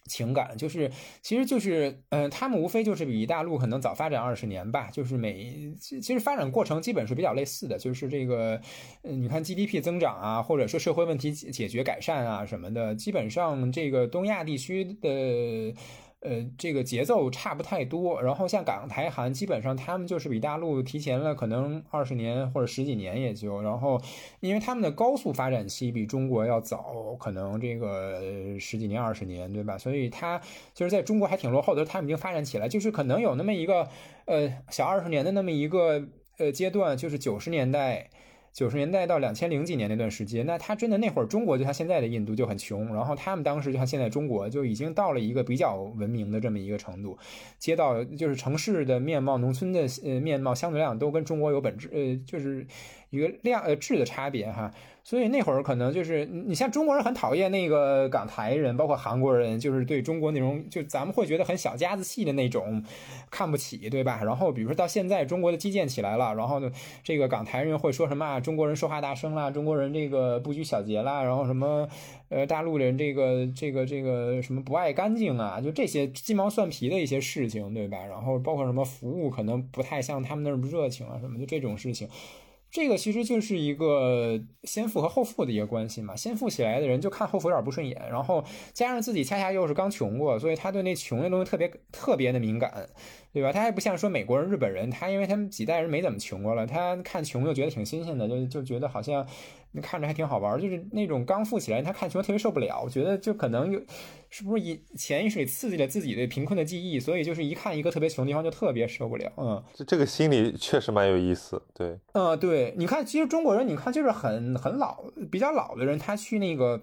情感就是，其实就是，嗯，他们无非就是比大陆可能早发展二十年吧，就是每其实发展过程基本是比较类似的，就是这个，嗯，你看 GDP 增长啊，或者说社会问题解决改善啊什么的，基本上这个东亚地区的。呃，这个节奏差不太多。然后像港台韩，基本上他们就是比大陆提前了可能二十年或者十几年也就。然后，因为他们的高速发展期比中国要早，可能这个十几年、二十年，对吧？所以他就是在中国还挺落后的，他们已经发展起来，就是可能有那么一个呃小二十年的那么一个呃阶段，就是九十年代。九十年代到两千零几年那段时间，那他真的那会儿中国就像现在的印度就很穷，然后他们当时就像现在中国就已经到了一个比较文明的这么一个程度，街道就是城市的面貌、农村的呃面貌相对来讲都跟中国有本质呃就是一个量呃质的差别哈。所以那会儿可能就是你像中国人很讨厌那个港台人，包括韩国人，就是对中国那种就咱们会觉得很小家子气的那种看不起，对吧？然后比如说到现在中国的基建起来了，然后呢，这个港台人会说什么啊？中国人说话大声啦，中国人这个不拘小节啦，然后什么呃大陆人这个这个这个什么不爱干净啊，就这些鸡毛蒜皮的一些事情，对吧？然后包括什么服务可能不太像他们那么热情啊，什么就这种事情。这个其实就是一个先富和后富的一个关系嘛，先富起来的人就看后富有点不顺眼，然后加上自己恰恰又是刚穷过，所以他对那穷的东西特别特别的敏感。对吧？他还不像说美国人、日本人，他因为他们几代人没怎么穷过了，他看穷就觉得挺新鲜的，就就觉得好像看着还挺好玩。就是那种刚富起来，他看穷特别受不了，我觉得就可能有是不是以潜意识里刺激了自己的贫困的记忆，所以就是一看一个特别穷的地方就特别受不了。嗯，这这个心理确实蛮有意思。对，嗯，对，你看，其实中国人，你看就是很很老、比较老的人，他去那个。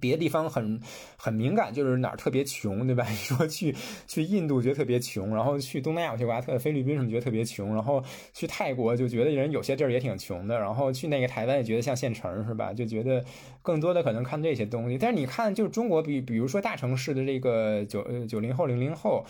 别的地方很很敏感，就是哪儿特别穷，对吧？你说去去印度觉得特别穷，然后去东南亚有些国家，特菲律宾什么觉得特别穷，然后去泰国就觉得人有些地儿也挺穷的，然后去那个台湾也觉得像县城，是吧？就觉得更多的可能看这些东西。但是你看，就是中国比比如说大城市的这个九九零后、零零后。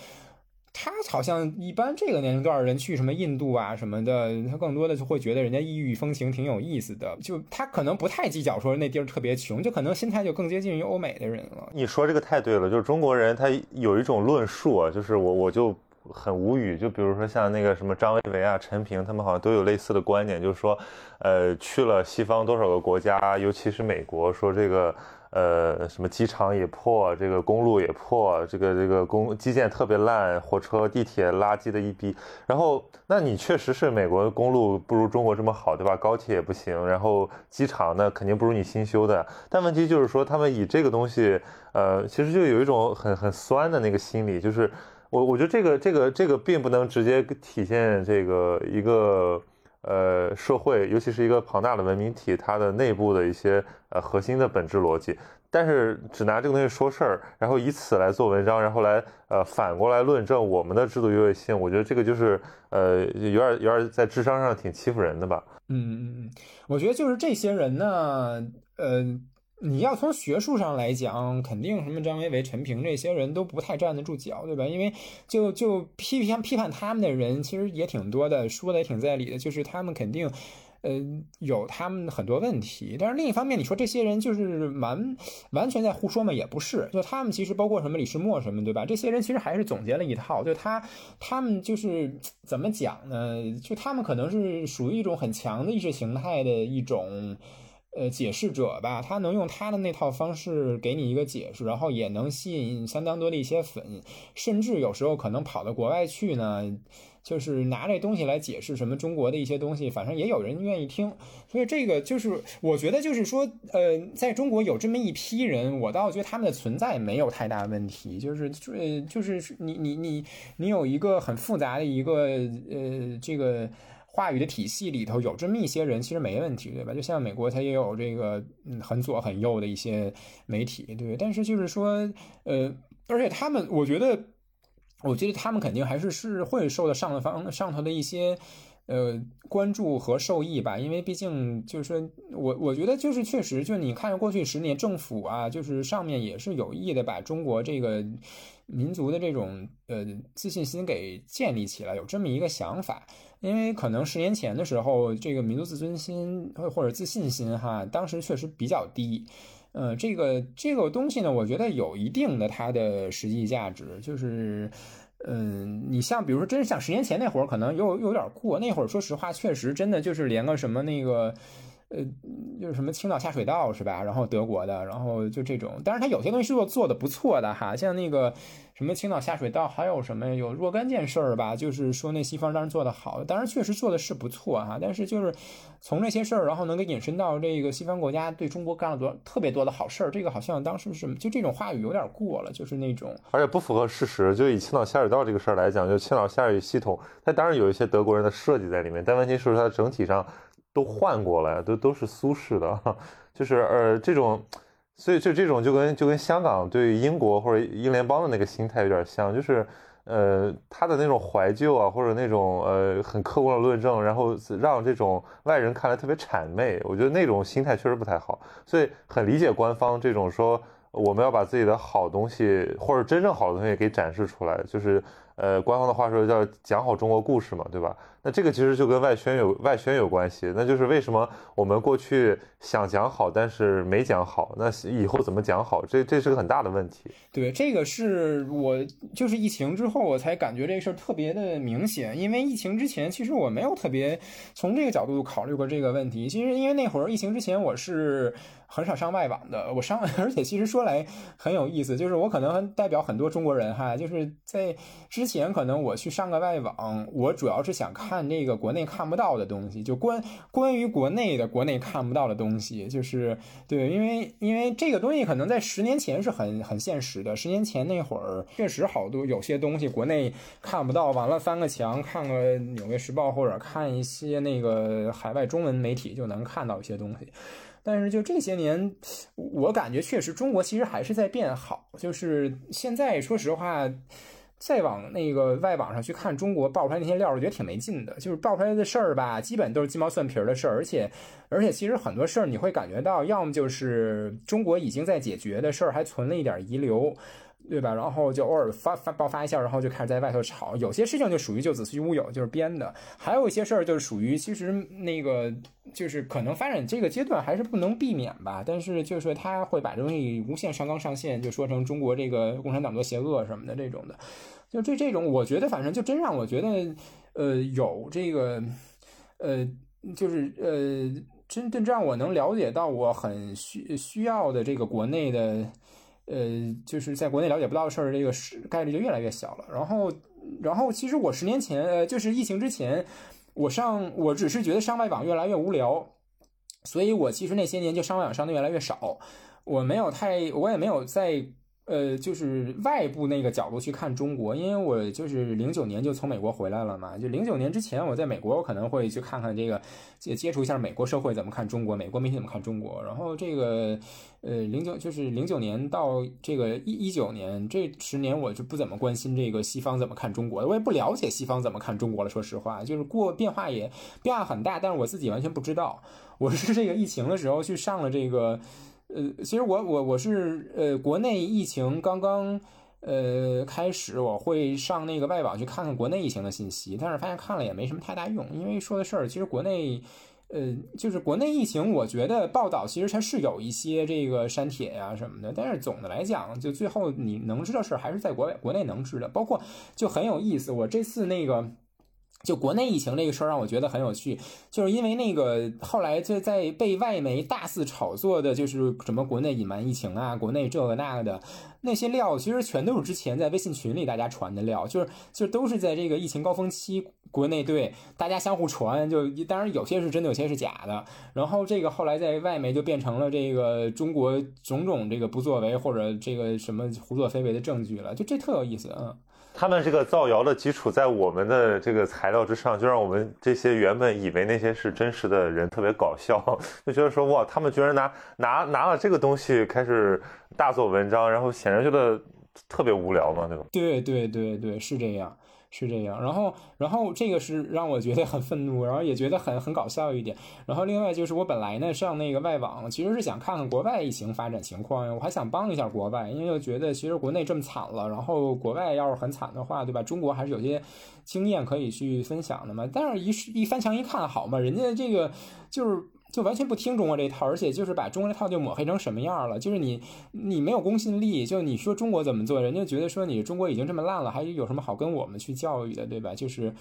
他好像一般这个年龄段的人去什么印度啊什么的，他更多的就会觉得人家异域风情挺有意思的，就他可能不太计较说那地儿特别穷，就可能心态就更接近于欧美的人了。你说这个太对了，就是中国人他有一种论述啊，就是我我就很无语，就比如说像那个什么张维维啊、陈平，他们好像都有类似的观点，就是说，呃，去了西方多少个国家，尤其是美国，说这个。呃，什么机场也破，这个公路也破，这个这个公基建特别烂，火车、地铁垃圾的一逼。然后，那你确实是美国公路不如中国这么好，对吧？高铁也不行，然后机场呢肯定不如你新修的。但问题就是说，他们以这个东西，呃，其实就有一种很很酸的那个心理，就是我我觉得这个这个这个并不能直接体现这个一个。呃，社会尤其是一个庞大的文明体，它的内部的一些呃核心的本质逻辑，但是只拿这个东西说事儿，然后以此来做文章，然后来呃反过来论证我们的制度优越性，我觉得这个就是呃有点有点在智商上挺欺负人的吧。嗯嗯嗯，我觉得就是这些人呢，呃。你要从学术上来讲，肯定什么张维维、陈平这些人都不太站得住脚，对吧？因为就就批评批判他们的人其实也挺多的，说的也挺在理的，就是他们肯定，呃，有他们很多问题。但是另一方面，你说这些人就是完完全在胡说嘛？也不是，就他们其实包括什么李世默什么，对吧？这些人其实还是总结了一套，就他他们就是怎么讲呢？就他们可能是属于一种很强的意识形态的一种。呃，解释者吧，他能用他的那套方式给你一个解释，然后也能吸引相当多的一些粉，甚至有时候可能跑到国外去呢，就是拿这东西来解释什么中国的一些东西，反正也有人愿意听。所以这个就是我觉得就是说，呃，在中国有这么一批人，我倒觉得他们的存在没有太大问题，就是呃，就是你你你你有一个很复杂的一个呃这个。话语的体系里头有这么一些人，其实没问题，对吧？就像美国，它也有这个嗯很左很右的一些媒体，对。但是就是说，呃，而且他们，我觉得，我觉得他们肯定还是是会受到上方上头的一些呃关注和受益吧，因为毕竟就是说我我觉得就是确实，就你看过去十年政府啊，就是上面也是有意的把中国这个。民族的这种呃自信心给建立起来，有这么一个想法。因为可能十年前的时候，这个民族自尊心或者自信心哈，当时确实比较低。呃，这个这个东西呢，我觉得有一定的它的实际价值，就是，嗯，你像比如说，真是像十年前那会儿，可能又有点过。那会儿说实话，确实真的就是连个什么那个。呃，就是什么青岛下水道是吧？然后德国的，然后就这种，但是它有些东西是做做的不错的哈，像那个什么青岛下水道，还有什么有若干件事儿吧，就是说那西方当然做的好，当然确实做的是不错哈，但是就是从那些事儿，然后能给引申到这个西方国家对中国干了多特别多的好事儿，这个好像当时是就这种话语有点过了，就是那种，而且不符合事实。就以青岛下水道这个事儿来讲，就青岛下水系统，它当然有一些德国人的设计在里面，但问题是它整体上。都换过了，都都是苏式的，就是呃这种，所以就这种就跟就跟香港对英国或者英联邦的那个心态有点像，就是呃他的那种怀旧啊，或者那种呃很客观的论证，然后让这种外人看来特别谄媚，我觉得那种心态确实不太好，所以很理解官方这种说我们要把自己的好东西或者真正好的东西给展示出来，就是呃官方的话说叫讲好中国故事嘛，对吧？那这个其实就跟外宣有外宣有关系，那就是为什么我们过去想讲好，但是没讲好，那以后怎么讲好？这这是个很大的问题。对，这个是我就是疫情之后我才感觉这事儿特别的明显，因为疫情之前其实我没有特别从这个角度考虑过这个问题。其实因为那会儿疫情之前我是很少上外网的，我上 而且其实说来很有意思，就是我可能代表很多中国人哈，就是在之前可能我去上个外网，我主要是想看。看这个国内看不到的东西，就关关于国内的国内看不到的东西，就是对，因为因为这个东西可能在十年前是很很现实的，十年前那会儿确实好多有些东西国内看不到，完了翻个墙看个《纽约时报》或者看一些那个海外中文媒体就能看到一些东西，但是就这些年，我感觉确实中国其实还是在变好，就是现在说实话。再往那个外网上去看中国爆出来那些料，我觉得挺没劲的。就是爆出来的事儿吧，基本都是鸡毛蒜皮的事儿，而且，而且其实很多事儿你会感觉到，要么就是中国已经在解决的事儿，还存了一点遗留。对吧？然后就偶尔发发爆发一下，然后就开始在外头吵。有些事情就属于就子虚乌有，就是编的；还有一些事儿就是属于其实那个就是可能发展这个阶段还是不能避免吧。但是就是他会把东西无限上纲上线，就说成中国这个共产党多邪恶什么的这种的。就这这种，我觉得反正就真让我觉得，呃，有这个，呃，就是呃，真真让我能了解到我很需需要的这个国内的。呃，就是在国内了解不到的事儿，这个概率就越来越小了。然后，然后其实我十年前，呃，就是疫情之前，我上我只是觉得上外网越来越无聊，所以我其实那些年就上外网上的越来越少，我没有太，我也没有在。呃，就是外部那个角度去看中国，因为我就是零九年就从美国回来了嘛。就零九年之前，我在美国，我可能会去看看这个，接接触一下美国社会怎么看中国，美国媒体怎么看中国。然后这个，呃，零九就是零九年到这个一一九年这十年，我就不怎么关心这个西方怎么看中国，我也不了解西方怎么看中国了。说实话，就是过变化也变化很大，但是我自己完全不知道。我是这个疫情的时候去上了这个。呃，其实我我我是呃，国内疫情刚刚呃开始，我会上那个外网去看看国内疫情的信息，但是发现看了也没什么太大用，因为说的事儿，其实国内呃就是国内疫情，我觉得报道其实它是有一些这个删帖呀什么的，但是总的来讲，就最后你能知道事儿还是在国外国内能知道，包括就很有意思，我这次那个。就国内疫情这个事儿让我觉得很有趣，就是因为那个后来就在被外媒大肆炒作的，就是什么国内隐瞒疫情啊，国内这个那个的那些料，其实全都是之前在微信群里大家传的料，就是就都是在这个疫情高峰期国内对大家相互传，就当然有些是真的，有些是假的。然后这个后来在外媒就变成了这个中国种种这个不作为或者这个什么胡作非为的证据了，就这特有意思啊。他们这个造谣的基础在我们的这个材料之上，就让我们这些原本以为那些是真实的人特别搞笑，就觉得说哇，他们居然拿拿拿了这个东西开始大做文章，然后显然觉得特别无聊嘛，对吧？对对对对，是这样。是这样，然后，然后这个是让我觉得很愤怒，然后也觉得很很搞笑一点。然后另外就是我本来呢上那个外网，其实是想看看国外疫情发展情况，我还想帮一下国外，因为我觉得其实国内这么惨了，然后国外要是很惨的话，对吧？中国还是有些经验可以去分享的嘛。但是一一翻墙一看，好嘛，人家这个就是。就完全不听中国这套，而且就是把中国这套就抹黑成什么样了？就是你，你没有公信力，就你说中国怎么做，人家觉得说你中国已经这么烂了，还有什么好跟我们去教育的，对吧？就是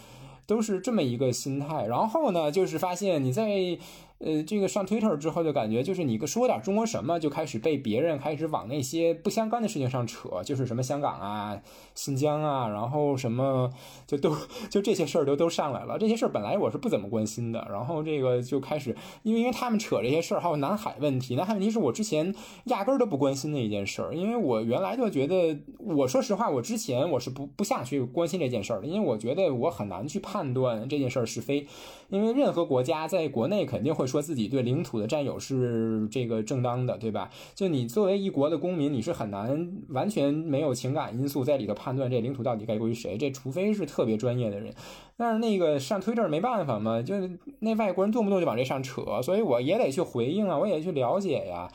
都是这么一个心态。然后呢，就是发现你在。呃，这个上 Twitter 之后就感觉，就是你个说点中国什么，就开始被别人开始往那些不相干的事情上扯，就是什么香港啊、新疆啊，然后什么就都就这些事儿都都上来了。这些事儿本来我是不怎么关心的，然后这个就开始，因为因为他们扯这些事儿，还有南海问题，南海问题是我之前压根儿都不关心的一件事儿，因为我原来就觉得，我说实话，我之前我是不不想去关心这件事儿的，因为我觉得我很难去判断这件事儿是非，因为任何国家在国内肯定会。说自己对领土的占有是这个正当的，对吧？就你作为一国的公民，你是很难完全没有情感因素在里头判断这领土到底该归谁，这除非是特别专业的人。但是那个上推特没办法嘛，就那外国人动不动就往这上扯，所以我也得去回应啊，我也去了解呀。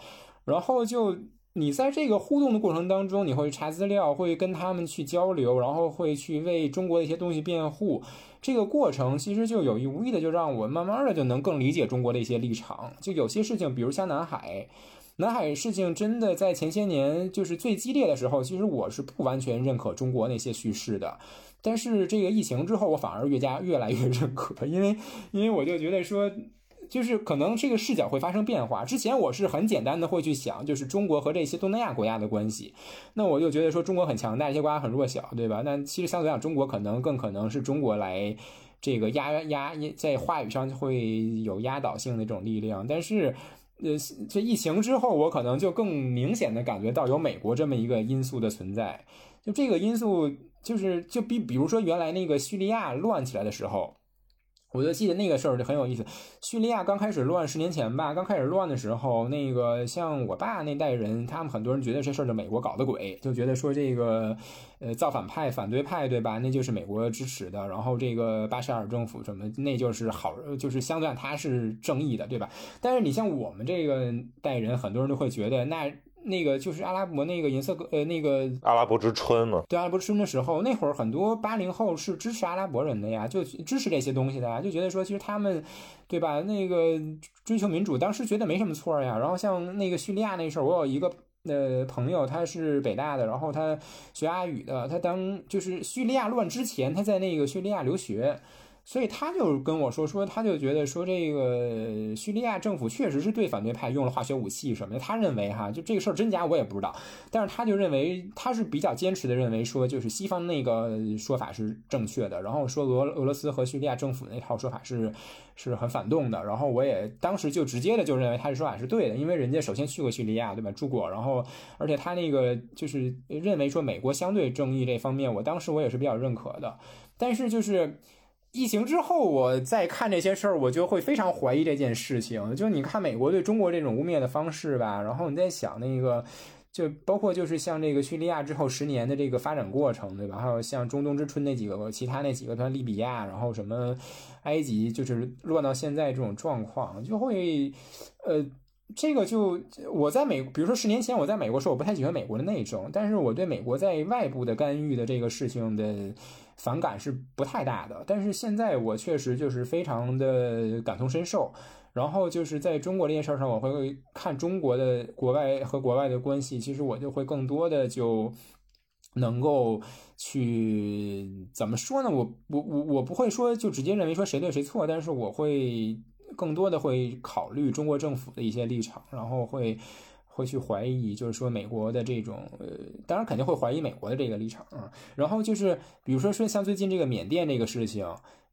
然后就你在这个互动的过程当中，你会查资料，会跟他们去交流，然后会去为中国的一些东西辩护。这个过程其实就有意无意的，就让我慢慢的就能更理解中国的一些立场。就有些事情，比如像南海，南海事情真的在前些年就是最激烈的时候，其实我是不完全认可中国那些叙事的。但是这个疫情之后，我反而越加越来越认可，因为因为我就觉得说。就是可能这个视角会发生变化。之前我是很简单的会去想，就是中国和这些东南亚国家的关系，那我就觉得说中国很强大，这些国家很弱小，对吧？那其实相对来讲，中国可能更可能是中国来这个压压在话语上会有压倒性的这种力量。但是，呃，这疫情之后，我可能就更明显的感觉到有美国这么一个因素的存在。就这个因素，就是就比比如说原来那个叙利亚乱起来的时候。我就记得那个事儿就很有意思。叙利亚刚开始乱，十年前吧，刚开始乱的时候，那个像我爸那代人，他们很多人觉得这事儿是美国搞的鬼，就觉得说这个呃造反派、反对派，对吧？那就是美国支持的。然后这个巴沙尔政府什么，那就是好，就是相对他是正义的，对吧？但是你像我们这个代人，很多人都会觉得那。那个就是阿拉伯那个银色呃那个阿拉伯之春嘛，对阿拉伯之春的时候，那会儿很多八零后是支持阿拉伯人的呀，就支持这些东西的呀，就觉得说其实他们，对吧？那个追求民主，当时觉得没什么错呀。然后像那个叙利亚那事儿，我有一个呃朋友，他是北大的，然后他学阿语的，他当就是叙利亚乱之前，他在那个叙利亚留学。所以他就跟我说说，他就觉得说这个叙利亚政府确实是对反对派用了化学武器什么的。他认为哈，就这个事儿真假我也不知道，但是他就认为他是比较坚持的认为说，就是西方那个说法是正确的，然后说俄俄罗斯和叙利亚政府那套说法是是很反动的。然后我也当时就直接的就认为他的说法是对的，因为人家首先去过叙利亚，对吧？住过，然后而且他那个就是认为说美国相对正义这方面，我当时我也是比较认可的，但是就是。疫情之后，我再看这些事儿，我就会非常怀疑这件事情。就你看美国对中国这种污蔑的方式吧，然后你在想那个，就包括就是像这个叙利亚之后十年的这个发展过程，对吧？还有像中东之春那几个，其他那几个，像利比亚，然后什么埃及，就是乱到现在这种状况，就会，呃，这个就我在美，比如说十年前我在美国时候，我不太喜欢美国的内政，但是我对美国在外部的干预的这个事情的。反感是不太大的，但是现在我确实就是非常的感同身受。然后就是在中国这件事上，我会看中国的国外和国外的关系，其实我就会更多的就能够去怎么说呢？我我我我不会说就直接认为说谁对谁错，但是我会更多的会考虑中国政府的一些立场，然后会。会去怀疑，就是说美国的这种，呃，当然肯定会怀疑美国的这个立场啊。然后就是，比如说说像最近这个缅甸这个事情。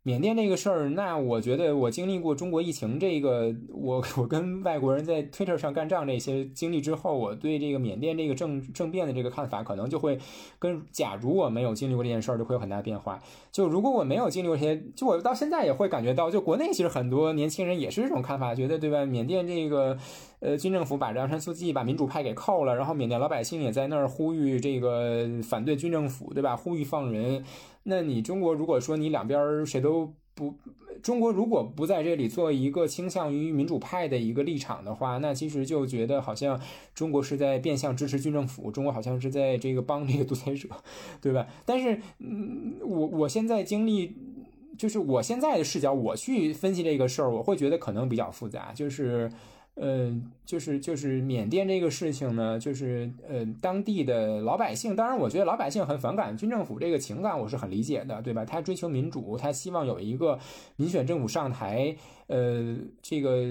缅甸这个事儿，那我觉得我经历过中国疫情这个，我我跟外国人在 Twitter 上干仗这些经历之后，我对这个缅甸这个政政变的这个看法，可能就会跟假如我没有经历过这件事儿，就会有很大变化。就如果我没有经历过这些，就我到现在也会感觉到，就国内其实很多年轻人也是这种看法，觉得对吧？缅甸这个，呃，军政府把昂山素季把民主派给扣了，然后缅甸老百姓也在那儿呼吁这个反对军政府，对吧？呼吁放人。那你中国如果说你两边谁都不，中国如果不在这里做一个倾向于民主派的一个立场的话，那其实就觉得好像中国是在变相支持军政府，中国好像是在这个帮这个 独裁者，对吧？但是，嗯，我我现在经历。就是我现在的视角，我去分析这个事儿，我会觉得可能比较复杂。就是，呃，就是就是缅甸这个事情呢，就是呃，当地的老百姓，当然，我觉得老百姓很反感军政府这个情感，我是很理解的，对吧？他追求民主，他希望有一个民选政府上台。呃，这个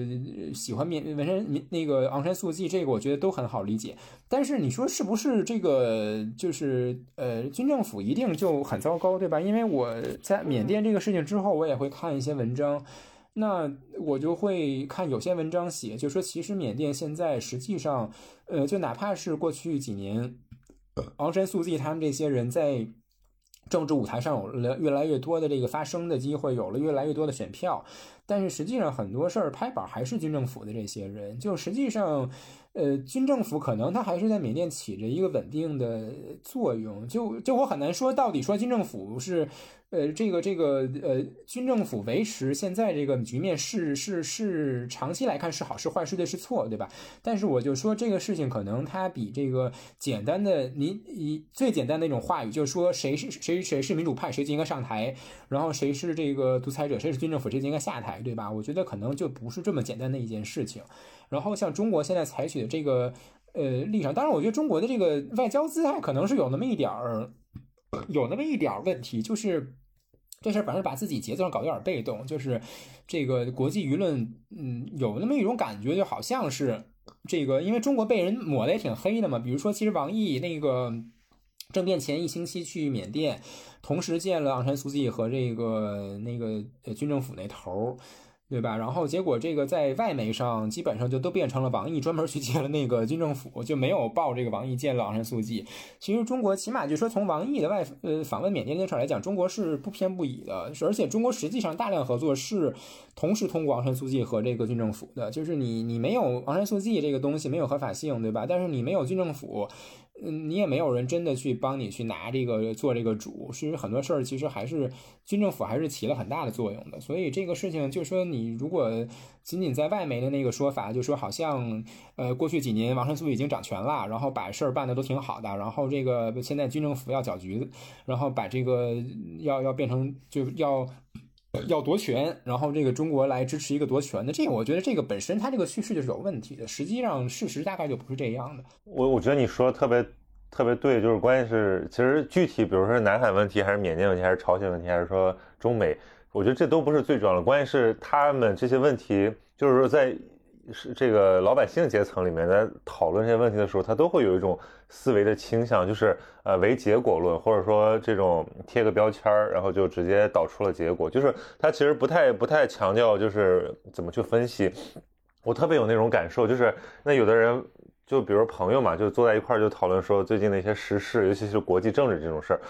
喜欢缅文山民那个昂山素季，这个我觉得都很好理解。但是你说是不是这个就是呃军政府一定就很糟糕，对吧？因为我在缅甸这个事情之后，我也会看一些文章，那我就会看有些文章写，就说其实缅甸现在实际上，呃，就哪怕是过去几年，昂山素季他们这些人在。政治舞台上有了越来越多的这个发声的机会，有了越来越多的选票，但是实际上很多事儿拍板还是军政府的这些人，就实际上。呃，军政府可能它还是在缅甸起着一个稳定的作用，就就我很难说到底说军政府是，呃，这个这个呃，军政府维持现在这个局面是是是长期来看是好是坏是对是错，对吧？但是我就说这个事情可能它比这个简单的你以最简单的一种话语，就是说谁是谁谁是民主派谁就应该上台，然后谁是这个独裁者谁是军政府谁就应该下台，对吧？我觉得可能就不是这么简单的一件事情。然后像中国现在采取的这个呃立场，当然我觉得中国的这个外交姿态可能是有那么一点儿，有那么一点儿问题，就是这事儿反正把自己节奏上搞得有点被动，就是这个国际舆论嗯有那么一种感觉，就好像是这个因为中国被人抹的也挺黑的嘛，比如说其实王毅那个政变前一星期去缅甸，同时见了昂山素季和这个那个呃军政府那头儿。对吧？然后结果这个在外媒上基本上就都变成了王毅专门去见了那个军政府，就没有报这个王毅见了昂山素季。其实中国起码就说从王毅的外呃访问缅甸这事儿来讲，中国是不偏不倚的，而且中国实际上大量合作是同时通过昂山素季和这个军政府的，就是你你没有昂山素季这个东西没有合法性，对吧？但是你没有军政府。嗯，你也没有人真的去帮你去拿这个做这个主，其实很多事儿其实还是军政府还是起了很大的作用的。所以这个事情就是说你如果仅仅在外媒的那个说法，就说好像呃过去几年王山苏已经掌权了，然后把事儿办的都挺好的，然后这个现在军政府要搅局，然后把这个要要变成就要。要夺权，然后这个中国来支持一个夺权的，这个我觉得这个本身它这个叙事就是有问题的。实际上事实大概就不是这样的。我我觉得你说的特别特别对，就是关键是其实具体，比如说南海问题，还是缅甸问题，还是朝鲜问题，还是说中美，我觉得这都不是最重要的。关键是他们这些问题，就是说在。是这个老百姓阶层里面在讨论这些问题的时候，他都会有一种思维的倾向，就是呃唯结果论，或者说这种贴个标签儿，然后就直接导出了结果。就是他其实不太不太强调就是怎么去分析。我特别有那种感受，就是那有的人就比如朋友嘛，就坐在一块儿就讨论说最近的一些时事，尤其是国际政治这种事儿，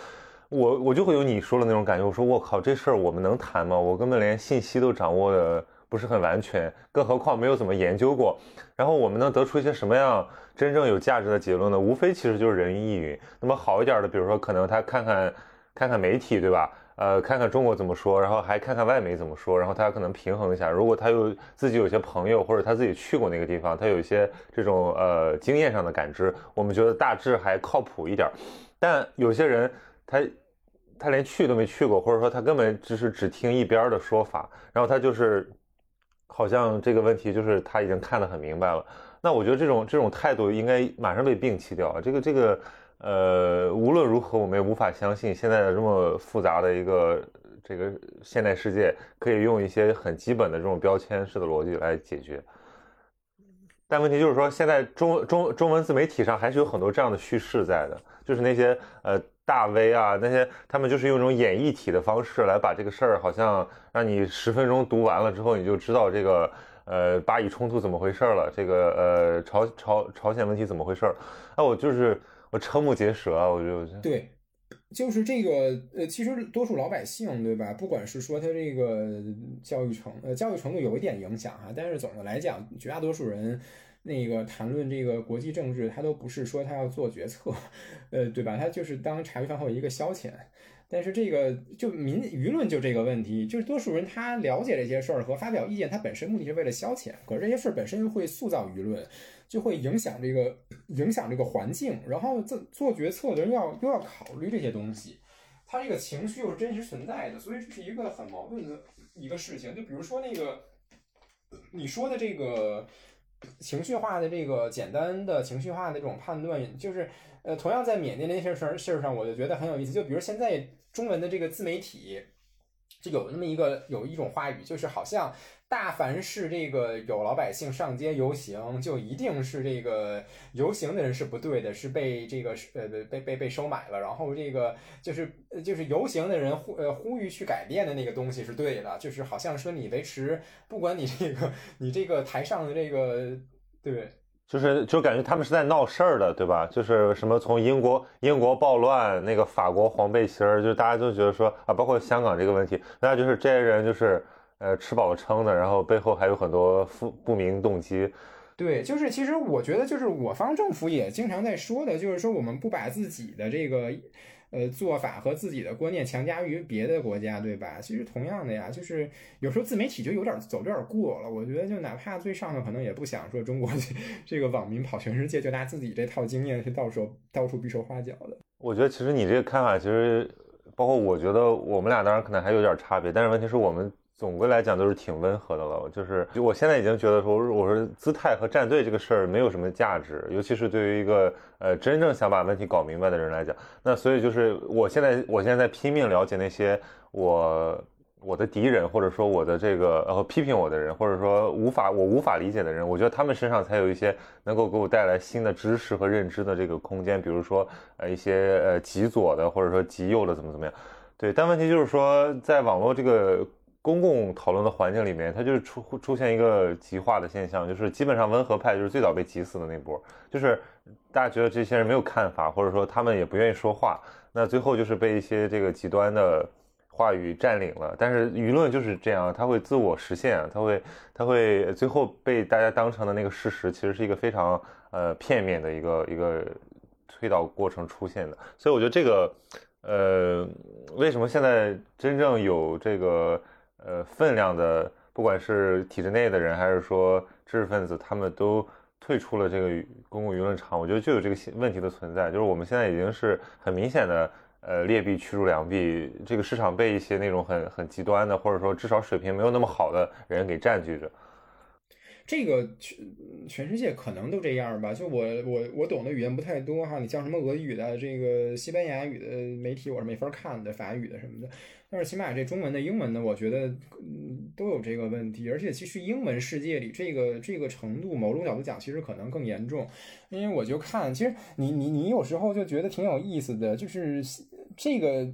我我就会有你说的那种感觉。我说我靠，这事儿我们能谈吗？我根本连信息都掌握的。不是很完全，更何况没有怎么研究过。然后我们能得出一些什么样真正有价值的结论呢？无非其实就是人云亦云。那么好一点的，比如说可能他看看看看媒体，对吧？呃，看看中国怎么说，然后还看看外媒怎么说，然后他可能平衡一下。如果他有自己有些朋友，或者他自己去过那个地方，他有一些这种呃经验上的感知，我们觉得大致还靠谱一点。但有些人他他连去都没去过，或者说他根本只是只听一边的说法，然后他就是。好像这个问题就是他已经看得很明白了，那我觉得这种这种态度应该马上被摒弃掉。这个这个，呃，无论如何，我们也无法相信现在的这么复杂的一个这个现代世界可以用一些很基本的这种标签式的逻辑来解决。但问题就是说，现在中中中文自媒体上还是有很多这样的叙事在的，就是那些呃。大 V 啊，那些他们就是用一种演绎体的方式来把这个事儿，好像让你十分钟读完了之后，你就知道这个呃巴以冲突怎么回事了，这个呃朝朝朝鲜问题怎么回事儿。那我就是我瞠目结舌啊，我就对，就是这个呃，其实多数老百姓对吧？不管是说他这个教育程呃教育程度有一点影响哈，但是总的来讲，绝大多数人。那个谈论这个国际政治，他都不是说他要做决策，呃，对吧？他就是当茶余饭后一个消遣。但是这个就民舆论就这个问题，就是多数人他了解这些事儿和发表意见，他本身目的是为了消遣，可是这些事儿本身又会塑造舆论，就会影响这个影响这个环境，然后做做决策的人要又要考虑这些东西，他这个情绪又是真实存在的，所以这是一个很矛盾的一个事情。就比如说那个你说的这个情绪化的这个简单的情绪化的这种判断，就是呃，同样在缅甸那些事儿事儿上，我就觉得很有意思。就比如现在。中文的这个自媒体就有那么一个有一种话语，就是好像大凡是这个有老百姓上街游行，就一定是这个游行的人是不对的，是被这个呃被被被收买了，然后这个就是就是游行的人呼呃呼吁去改变的那个东西是对的，就是好像说你维持不管你这个你这个台上的这个对。就是就感觉他们是在闹事儿的，对吧？就是什么从英国英国暴乱，那个法国黄背心儿，就大家都觉得说啊，包括香港这个问题，大家就是这些人就是呃吃饱了撑的，然后背后还有很多不不明动机。对，就是其实我觉得就是我方政府也经常在说的，就是说我们不把自己的这个。呃，做法和自己的观念强加于别的国家，对吧？其实同样的呀，就是有时候自媒体就有点走有点过了。我觉得，就哪怕最上头可能也不想说中国 这个网民跑全世界，就拿自己这套经验去到时候到处比手画脚的。我觉得，其实你这个看法，其实包括我觉得我们俩当然可能还有点差别，但是问题是我们。总归来讲都是挺温和的了，就是就我现在已经觉得说，我说姿态和站队这个事儿没有什么价值，尤其是对于一个呃真正想把问题搞明白的人来讲。那所以就是我现在我现在在拼命了解那些我我的敌人，或者说我的这个呃批评我的人，或者说无法我无法理解的人，我觉得他们身上才有一些能够给我带来新的知识和认知的这个空间。比如说呃一些呃极左的，或者说极右的怎么怎么样。对，但问题就是说在网络这个。公共讨论的环境里面，它就是出出现一个极化的现象，就是基本上温和派就是最早被挤死的那波，就是大家觉得这些人没有看法，或者说他们也不愿意说话，那最后就是被一些这个极端的话语占领了。但是舆论就是这样，它会自我实现，它会它会最后被大家当成的那个事实，其实是一个非常呃片面的一个一个推导过程出现的。所以我觉得这个呃，为什么现在真正有这个。呃，分量的，不管是体制内的人，还是说知识分子，他们都退出了这个公共舆论场。我觉得就有这个问题的存在，就是我们现在已经是很明显的，呃，劣币驱逐良币，这个市场被一些那种很很极端的，或者说至少水平没有那么好的人给占据着。这个全全世界可能都这样吧？就我我我懂的语言不太多哈，你像什么俄语的、这个西班牙语的媒体，我是没法看的，法语的什么的。但是起码这中文的、英文的，我觉得嗯都有这个问题。而且其实英文世界里，这个这个程度，某种角度讲，其实可能更严重。因为我就看，其实你你你有时候就觉得挺有意思的，就是这个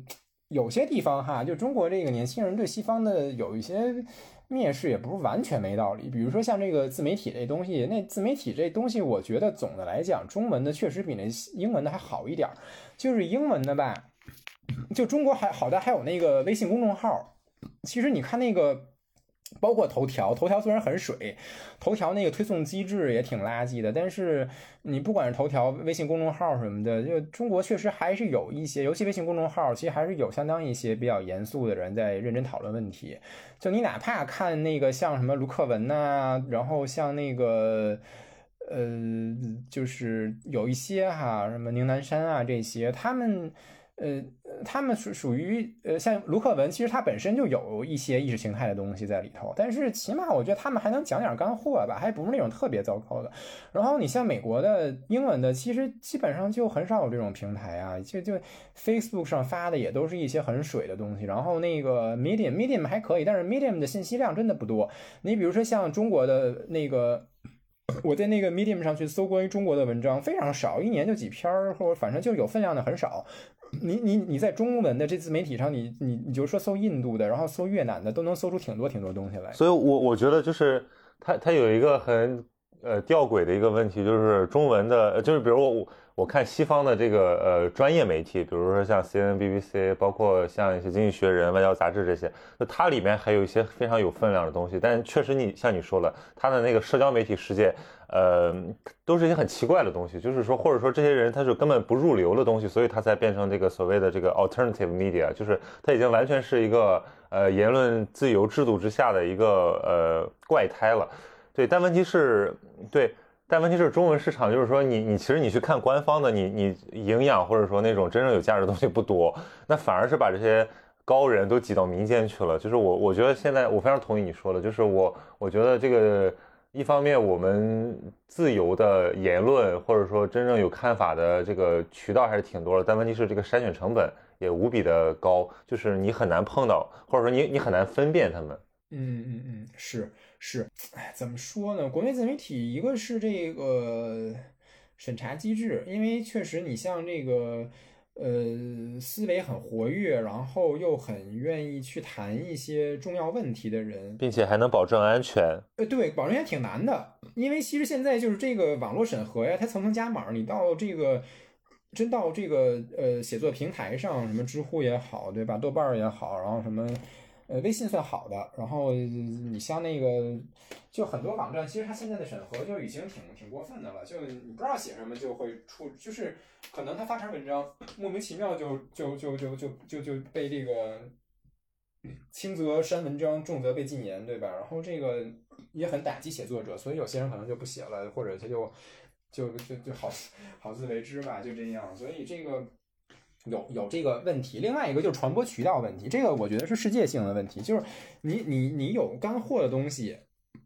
有些地方哈，就中国这个年轻人对西方的有一些蔑视，也不是完全没道理。比如说像这个自媒体这东西，那自媒体这东西，我觉得总的来讲，中文的确实比那英文的还好一点。就是英文的吧。就中国还好的还有那个微信公众号，其实你看那个，包括头条，头条虽然很水，头条那个推送机制也挺垃圾的，但是你不管是头条、微信公众号什么的，就中国确实还是有一些，尤其微信公众号，其实还是有相当一些比较严肃的人在认真讨论问题。就你哪怕看那个像什么卢克文呐，然后像那个，呃，就是有一些哈，什么宁南山啊这些，他们。呃，他们是属于呃，像卢克文，其实他本身就有一些意识形态的东西在里头，但是起码我觉得他们还能讲点干货吧，还不是那种特别糟糕的。然后你像美国的英文的，其实基本上就很少有这种平台啊，就就 Facebook 上发的也都是一些很水的东西。然后那个 Medium，Medium 还可以，但是 Medium 的信息量真的不多。你比如说像中国的那个，我在那个 Medium 上去搜关于中国的文章非常少，一年就几篇儿，或者反正就有分量的很少。你你你在中文的这自媒体上，你你你就说搜印度的，然后搜越南的，都能搜出挺多挺多东西来。所以，我我觉得就是它它有一个很呃吊诡的一个问题，就是中文的，就是比如我我看西方的这个呃专业媒体，比如说像 C N B B C，包括像一些《经济学人》、外交杂志这些，那它里面还有一些非常有分量的东西。但确实，你像你说了，它的那个社交媒体世界，呃，都是一些很奇怪的东西。就是说，或者说这些人他是根本不入流的东西，所以他才变成这个所谓的这个 alternative media，就是他已经完全是一个呃言论自由制度之下的一个呃怪胎了。对，但问题是，对。但问题是，中文市场就是说，你你其实你去看官方的，你你营养或者说那种真正有价值的东西不多，那反而是把这些高人都挤到民间去了。就是我我觉得现在我非常同意你说的，就是我我觉得这个一方面我们自由的言论或者说真正有看法的这个渠道还是挺多的，但问题是这个筛选成本也无比的高，就是你很难碰到，或者说你你很难分辨他们。嗯嗯嗯，是。是，哎，怎么说呢？国内自媒体一个是这个审查机制，因为确实你像这个，呃，思维很活跃，然后又很愿意去谈一些重要问题的人，并且还能保证安全。呃，对，保证也挺难的，因为其实现在就是这个网络审核呀，它层层加码，你到这个真到这个呃写作平台上，什么知乎也好，对吧？豆瓣也好，然后什么。呃，微信算好的，然后你像那个，就很多网站，其实它现在的审核就已经挺挺过分的了，就你不知道写什么就会出，就是可能他发篇文章莫名其妙就就就就就就就被这个轻则删文章，重则被禁言，对吧？然后这个也很打击写作者，所以有些人可能就不写了，或者他就就就就好好自为之吧，就这样，所以这个。有有这个问题，另外一个就是传播渠道问题，这个我觉得是世界性的问题，就是你你你有干货的东西，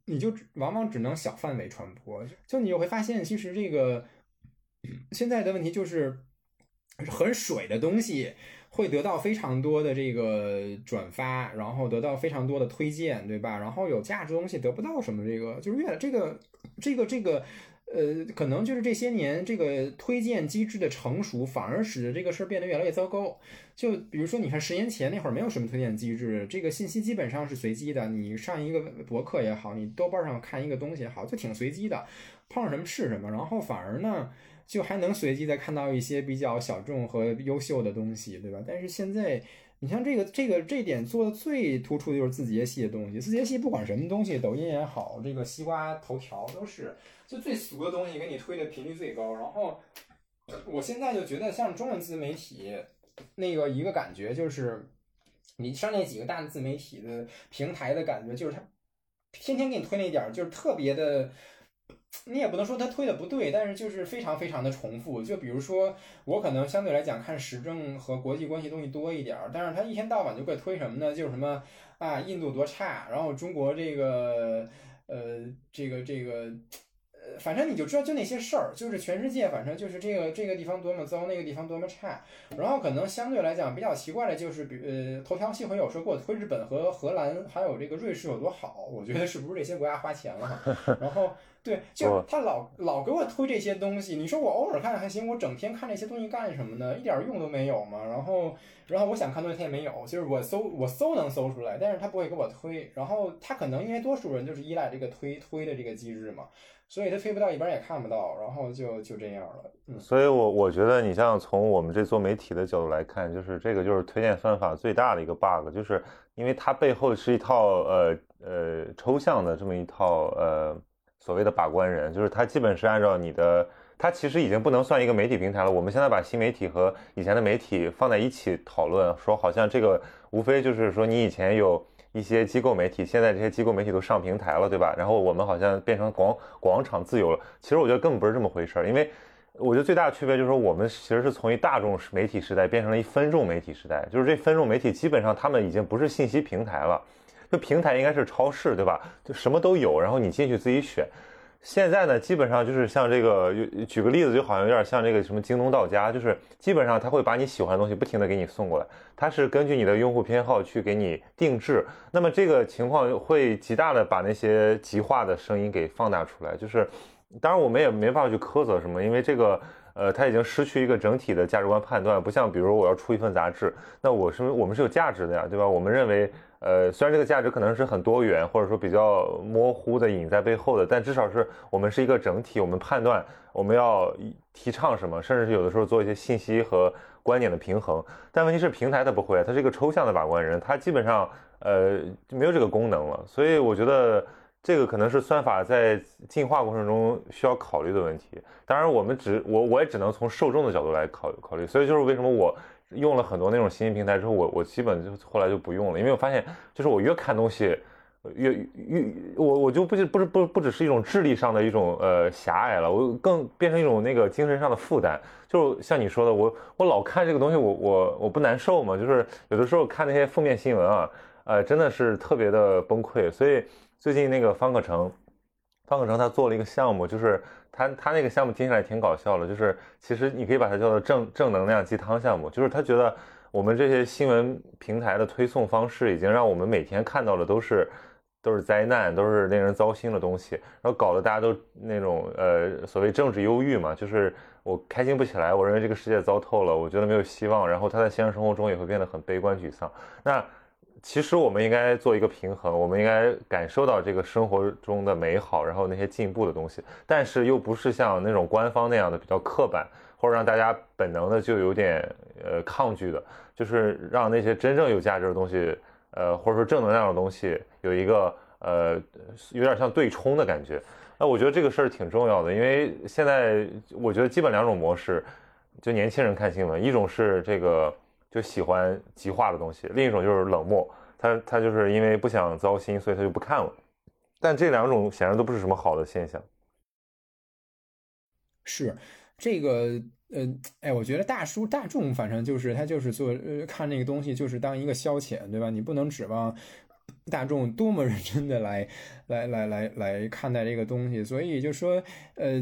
你就往往只能小范围传播，就你就会发现，其实这个现在的问题就是很水的东西会得到非常多的这个转发，然后得到非常多的推荐，对吧？然后有价值东西得不到什么，这个就是越这个这个这个。呃，可能就是这些年这个推荐机制的成熟，反而使得这个事儿变得越来越糟糕。就比如说，你看十年前那会儿没有什么推荐机制，这个信息基本上是随机的。你上一个博客也好，你豆瓣上看一个东西也好，就挺随机的，碰上什么是什么。然后反而呢，就还能随机的看到一些比较小众和优秀的东西，对吧？但是现在。你像这个这个这点做的最突出的就是字节系的东西，字节系不管什么东西，抖音也好，这个西瓜头条都是，就最俗的东西给你推的频率最高。然后我现在就觉得像中文自媒体那个一个感觉就是，你上那几个大的自媒体的平台的感觉就是它天天给你推那点儿，就是特别的。你也不能说他推的不对，但是就是非常非常的重复。就比如说，我可能相对来讲看时政和国际关系东西多一点儿，但是他一天到晚就会推什么呢？就是什么啊，印度多差，然后中国这个呃，这个这个。反正你就知道就那些事儿，就是全世界，反正就是这个这个地方多么糟，那个地方多么差。然后可能相对来讲比较奇怪的就是，比呃，头条新闻有时候给我推日本和荷兰还有这个瑞士有多好，我觉得是不是这些国家花钱了？然后对，就他老老给我推这些东西，你说我偶尔看还行，我整天看这些东西干什么呢？一点用都没有嘛。然后然后我想看东西他也没有，就是我搜我搜能搜出来，但是他不会给我推。然后他可能因为多数人就是依赖这个推推的这个机制嘛。所以他推不到一般也看不到，然后就就这样了。嗯，所以我我觉得你像从我们这做媒体的角度来看，就是这个就是推荐算法最大的一个 bug，就是因为它背后是一套呃呃抽象的这么一套呃所谓的把关人，就是他基本是按照你的，它其实已经不能算一个媒体平台了。我们现在把新媒体和以前的媒体放在一起讨论，说好像这个无非就是说你以前有。一些机构媒体，现在这些机构媒体都上平台了，对吧？然后我们好像变成广广场自由了。其实我觉得根本不是这么回事儿，因为我觉得最大的区别就是说，我们其实是从一大众媒体时代变成了一分众媒体时代。就是这分众媒体基本上他们已经不是信息平台了，就平台应该是超市，对吧？就什么都有，然后你进去自己选。现在呢，基本上就是像这个，举个例子，就好像有点像这个什么京东到家，就是基本上他会把你喜欢的东西不停的给你送过来，它是根据你的用户偏好去给你定制。那么这个情况会极大的把那些极化的声音给放大出来。就是，当然我们也没办法去苛责什么，因为这个呃，它已经失去一个整体的价值观判断，不像比如我要出一份杂志，那我是我们是有价值的呀，对吧？我们认为，呃，虽然这个价值可能是很多元或者说比较模糊的隐在背后的，但至少是我们是一个整体，我们判断我们要提倡什么，甚至是有的时候做一些信息和观点的平衡。但问题是平台它不会，它是一个抽象的把关人，它基本上呃就没有这个功能了。所以我觉得。这个可能是算法在进化过程中需要考虑的问题。当然，我们只我我也只能从受众的角度来考考虑。所以就是为什么我用了很多那种新兴平台之后，我我基本就后来就不用了，因为我发现就是我越看东西，越越我我就不不是不不只是一种智力上的一种呃狭隘了，我更变成一种那个精神上的负担。就像你说的，我我老看这个东西，我我我不难受吗？就是有的时候看那些负面新闻啊，呃，真的是特别的崩溃。所以。最近那个方可成，方可成他做了一个项目，就是他他那个项目听起来挺搞笑的，就是其实你可以把它叫做正正能量鸡汤项目，就是他觉得我们这些新闻平台的推送方式已经让我们每天看到的都是都是灾难，都是令人糟心的东西，然后搞得大家都那种呃所谓政治忧郁嘛，就是我开心不起来，我认为这个世界糟透了，我觉得没有希望，然后他在现实生活中也会变得很悲观沮丧。那其实我们应该做一个平衡，我们应该感受到这个生活中的美好，然后那些进步的东西，但是又不是像那种官方那样的比较刻板，或者让大家本能的就有点呃抗拒的，就是让那些真正有价值的东西，呃或者说正能量的东西有一个呃有点像对冲的感觉。那我觉得这个事儿挺重要的，因为现在我觉得基本两种模式，就年轻人看新闻，一种是这个。就喜欢极化的东西，另一种就是冷漠，他他就是因为不想糟心，所以他就不看了。但这两种显然都不是什么好的现象。是这个呃，哎，我觉得大叔大众反正就是他就是做呃看那个东西就是当一个消遣，对吧？你不能指望。大众多么认真的来来来来来看待这个东西，所以就说，呃，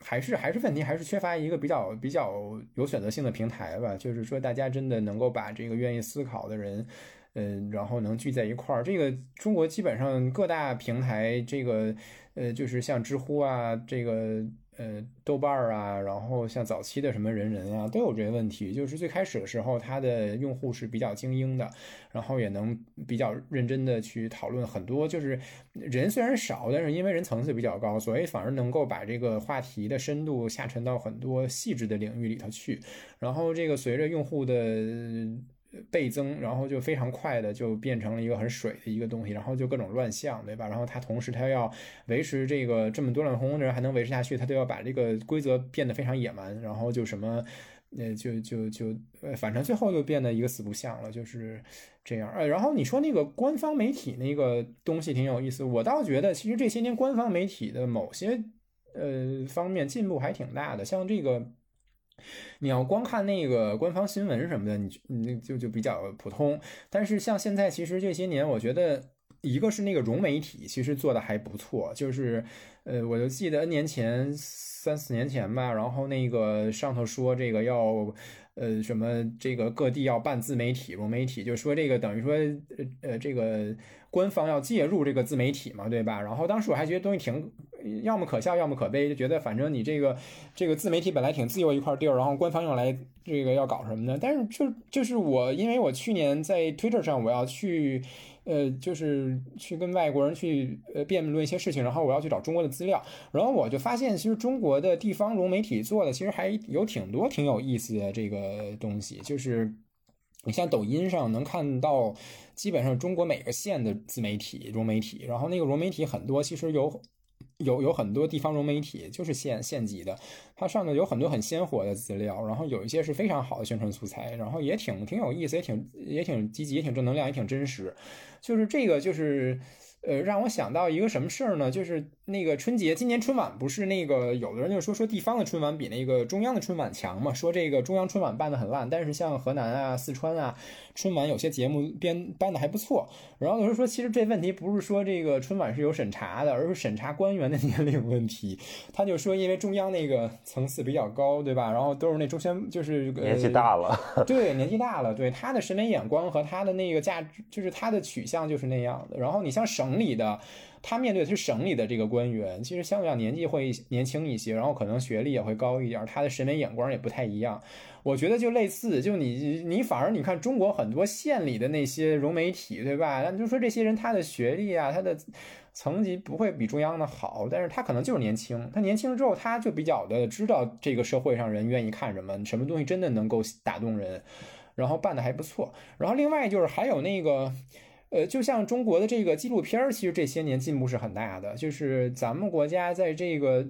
还是还是问题，还是缺乏一个比较比较有选择性的平台吧。就是说，大家真的能够把这个愿意思考的人，嗯，然后能聚在一块儿。这个中国基本上各大平台，这个呃，就是像知乎啊，这个。呃，豆瓣儿啊，然后像早期的什么人人啊，都有这些问题。就是最开始的时候，它的用户是比较精英的，然后也能比较认真的去讨论很多。就是人虽然少，但是因为人层次比较高，所以反而能够把这个话题的深度下沉到很多细致的领域里头去。然后这个随着用户的。倍增，然后就非常快的就变成了一个很水的一个东西，然后就各种乱象，对吧？然后它同时它要维持这个这么多乱哄哄的人还能维持下去，它都要把这个规则变得非常野蛮，然后就什么，那，就就就呃，反正最后就变得一个死不像了，就是这样。呃，然后你说那个官方媒体那个东西挺有意思，我倒觉得其实这些年官方媒体的某些呃方面进步还挺大的，像这个。你要光看那个官方新闻什么的，你你就就比较普通。但是像现在，其实这些年，我觉得一个是那个融媒体，其实做的还不错。就是，呃，我就记得 N 年前、三四年前吧，然后那个上头说这个要，呃，什么这个各地要办自媒体、融媒体，就说这个等于说，呃，这个官方要介入这个自媒体嘛，对吧？然后当时我还觉得东西挺。要么可笑，要么可悲，就觉得反正你这个这个自媒体本来挺自由一块地儿，然后官方用来这个要搞什么呢？但是就就是我，因为我去年在 Twitter 上我要去，呃，就是去跟外国人去呃辩论一些事情，然后我要去找中国的资料，然后我就发现其实中国的地方融媒体做的其实还有挺多挺有意思的这个东西，就是你像抖音上能看到基本上中国每个县的自媒体融媒体，然后那个融媒体很多其实有。有有很多地方融媒体就是县县级的，它上面有很多很鲜活的资料，然后有一些是非常好的宣传素材，然后也挺挺有意思，也挺也挺积极，也挺正能量，也挺真实。就是这个就是，呃，让我想到一个什么事儿呢？就是。那个春节，今年春晚不是那个有的人就说说地方的春晚比那个中央的春晚强嘛？说这个中央春晚办的很烂，但是像河南啊、四川啊，春晚有些节目编办的还不错。然后有人说，其实这问题不是说这个春晚是有审查的，而是审查官员的 年龄问题。他就说，因为中央那个层次比较高，对吧？然后都是那中宣，就是年纪大了，对，年纪大了，对他的审美眼光和他的那个价值，就是他的取向就是那样的。然后你像省省里的。他面对的是省里的这个官员，其实相对讲年纪会年轻一些，然后可能学历也会高一点，他的审美眼光也不太一样。我觉得就类似，就你你反而你看中国很多县里的那些融媒体，对吧？那就说这些人他的学历啊，他的层级不会比中央的好，但是他可能就是年轻，他年轻了之后他就比较的知道这个社会上人愿意看什么，什么东西真的能够打动人，然后办的还不错。然后另外就是还有那个。呃，就像中国的这个纪录片儿，其实这些年进步是很大的。就是咱们国家在这个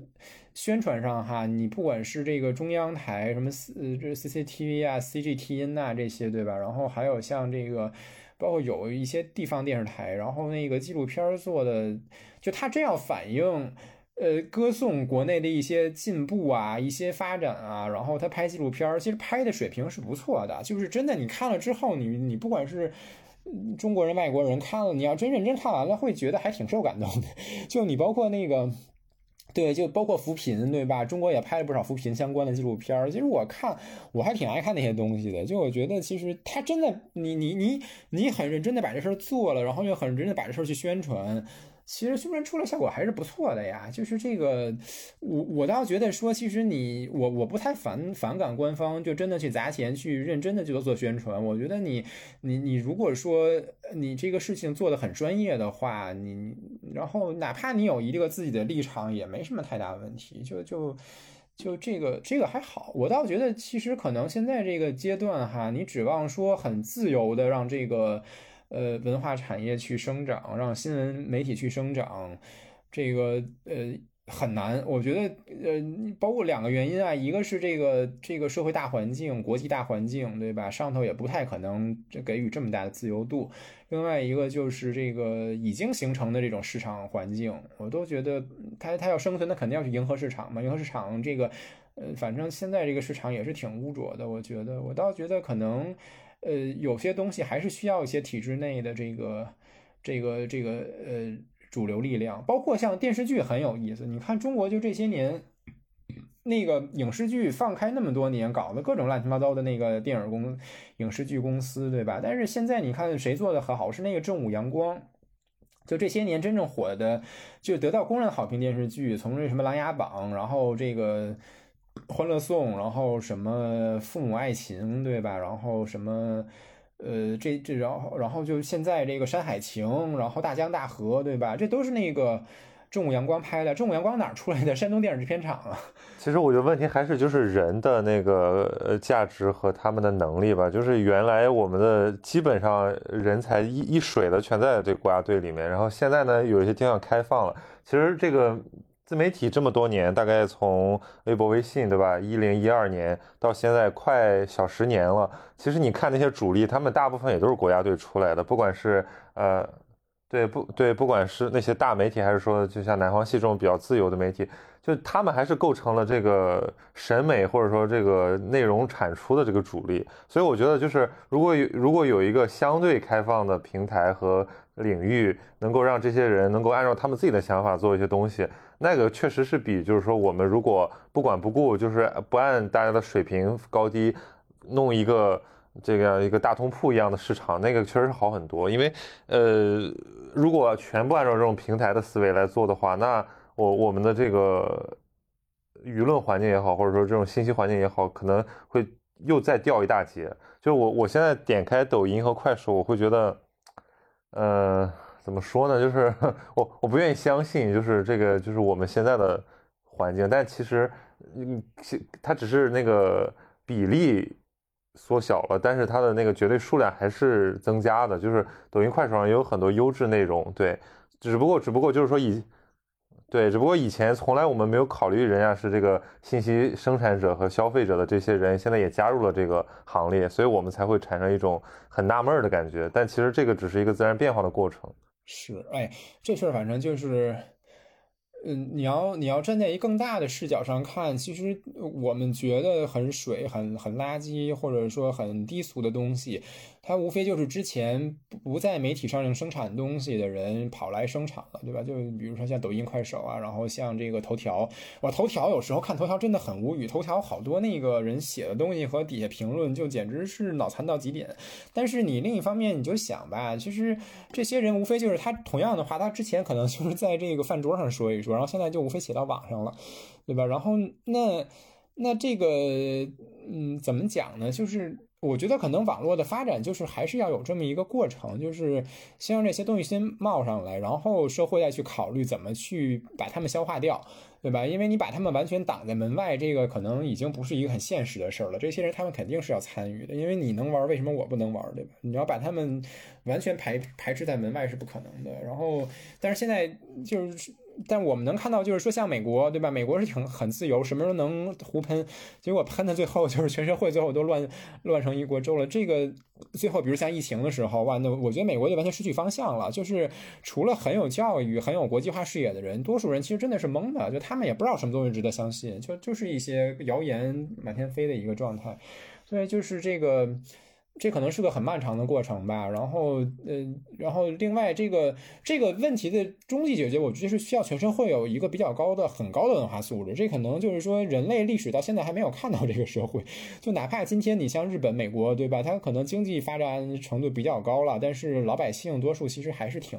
宣传上，哈，你不管是这个中央台什么呃这 CCTV 啊、CGTN 啊这些，对吧？然后还有像这个，包括有一些地方电视台，然后那个纪录片做的，就他这样反映，呃，歌颂国内的一些进步啊、一些发展啊，然后他拍纪录片儿，其实拍的水平是不错的。就是真的，你看了之后，你你不管是。中国人、外国人看了，你要真认真看完了，会觉得还挺受感动的。就你包括那个，对，就包括扶贫，对吧？中国也拍了不少扶贫相关的纪录片。其实我看，我还挺爱看那些东西的。就我觉得，其实他真的，你你你你很认真的把这事儿做了，然后又很认真的把这事儿去宣传。其实宣传出来效果还是不错的呀，就是这个，我我倒觉得说，其实你我我不太反反感官方就真的去砸钱去认真的去做宣传。我觉得你你你如果说你这个事情做的很专业的话，你然后哪怕你有一个自己的立场，也没什么太大问题。就就就这个这个还好，我倒觉得其实可能现在这个阶段哈，你指望说很自由的让这个。呃，文化产业去生长，让新闻媒体去生长，这个呃很难。我觉得呃，包括两个原因啊，一个是这个这个社会大环境、国际大环境，对吧？上头也不太可能给予这么大的自由度。另外一个就是这个已经形成的这种市场环境，我都觉得它它要生存，那肯定要去迎合市场嘛。迎合市场这个，呃，反正现在这个市场也是挺污浊的。我觉得，我倒觉得可能。呃，有些东西还是需要一些体制内的这个、这个、这个呃主流力量，包括像电视剧很有意思。你看中国就这些年，那个影视剧放开那么多年，搞的各种乱七八糟的那个电影公、影视剧公司，对吧？但是现在你看谁做的很好，是那个正午阳光。就这些年真正火的，就得到公认好评电视剧，从这什么《琅琊榜》，然后这个。欢乐颂，然后什么父母爱情，对吧？然后什么，呃，这这，然后然后就现在这个山海情，然后大江大河，对吧？这都是那个正午阳光拍的。正午阳光哪出来的？山东电视制片厂啊。其实我觉得问题还是就是人的那个呃价值和他们的能力吧。就是原来我们的基本上人才一一水的全在这国家队里面，然后现在呢有一些地方开放了。其实这个。自媒体这么多年，大概从微博、微信，对吧？一零一二年到现在，快小十年了。其实你看那些主力，他们大部分也都是国家队出来的，不管是呃，对不对？不管是那些大媒体，还是说就像南方系这种比较自由的媒体，就他们还是构成了这个审美或者说这个内容产出的这个主力。所以我觉得，就是如果有如果有一个相对开放的平台和领域，能够让这些人能够按照他们自己的想法做一些东西。那个确实是比，就是说我们如果不管不顾，就是不按大家的水平高低，弄一个这个一个大通铺一样的市场，那个确实是好很多。因为，呃，如果全部按照这种平台的思维来做的话，那我我们的这个舆论环境也好，或者说这种信息环境也好，可能会又再掉一大截。就我我现在点开抖音和快手，我会觉得，嗯。怎么说呢？就是 我我不愿意相信，就是这个就是我们现在的环境，但其实，嗯，它只是那个比例缩小了，但是它的那个绝对数量还是增加的。就是抖音、快手上也有很多优质内容，对，只不过只不过就是说以。对，只不过以前从来我们没有考虑人家是这个信息生产者和消费者的这些人，现在也加入了这个行列，所以我们才会产生一种很纳闷的感觉。但其实这个只是一个自然变化的过程。是，哎，这事儿反正就是，嗯，你要你要站在一更大的视角上看，其实我们觉得很水、很很垃圾，或者说很低俗的东西，他无非就是之前不在媒体上生产东西的人跑来生产了，对吧？就比如说像抖音、快手啊，然后像这个头条，哇，头条有时候看头条真的很无语，头条好多那个人写的东西和底下评论就简直是脑残到极点。但是你另一方面你就想吧，其实这些人无非就是他同样的话，他之前可能就是在这个饭桌上说一说，然后现在就无非写到网上了，对吧？然后那那这个嗯，怎么讲呢？就是。我觉得可能网络的发展就是还是要有这么一个过程，就是先让这些东西先冒上来，然后社会再去考虑怎么去把它们消化掉，对吧？因为你把他们完全挡在门外，这个可能已经不是一个很现实的事儿了。这些人他们肯定是要参与的，因为你能玩，为什么我不能玩，对吧？你要把他们完全排排斥在门外是不可能的。然后，但是现在就是。但我们能看到，就是说，像美国，对吧？美国是挺很自由，什么时候能胡喷，结果喷的最后就是全社会最后都乱乱成一锅粥了。这个最后，比如像疫情的时候，哇，那我觉得美国就完全失去方向了。就是除了很有教育、很有国际化视野的人，多数人其实真的是懵的，就他们也不知道什么东西值得相信，就就是一些谣言满天飞的一个状态。所以就是这个。这可能是个很漫长的过程吧，然后，呃，然后另外这个这个问题的终极解决，我觉得是需要全社会有一个比较高的、很高的文化素质。这可能就是说，人类历史到现在还没有看到这个社会。就哪怕今天你像日本、美国，对吧？它可能经济发展程度比较高了，但是老百姓多数其实还是挺、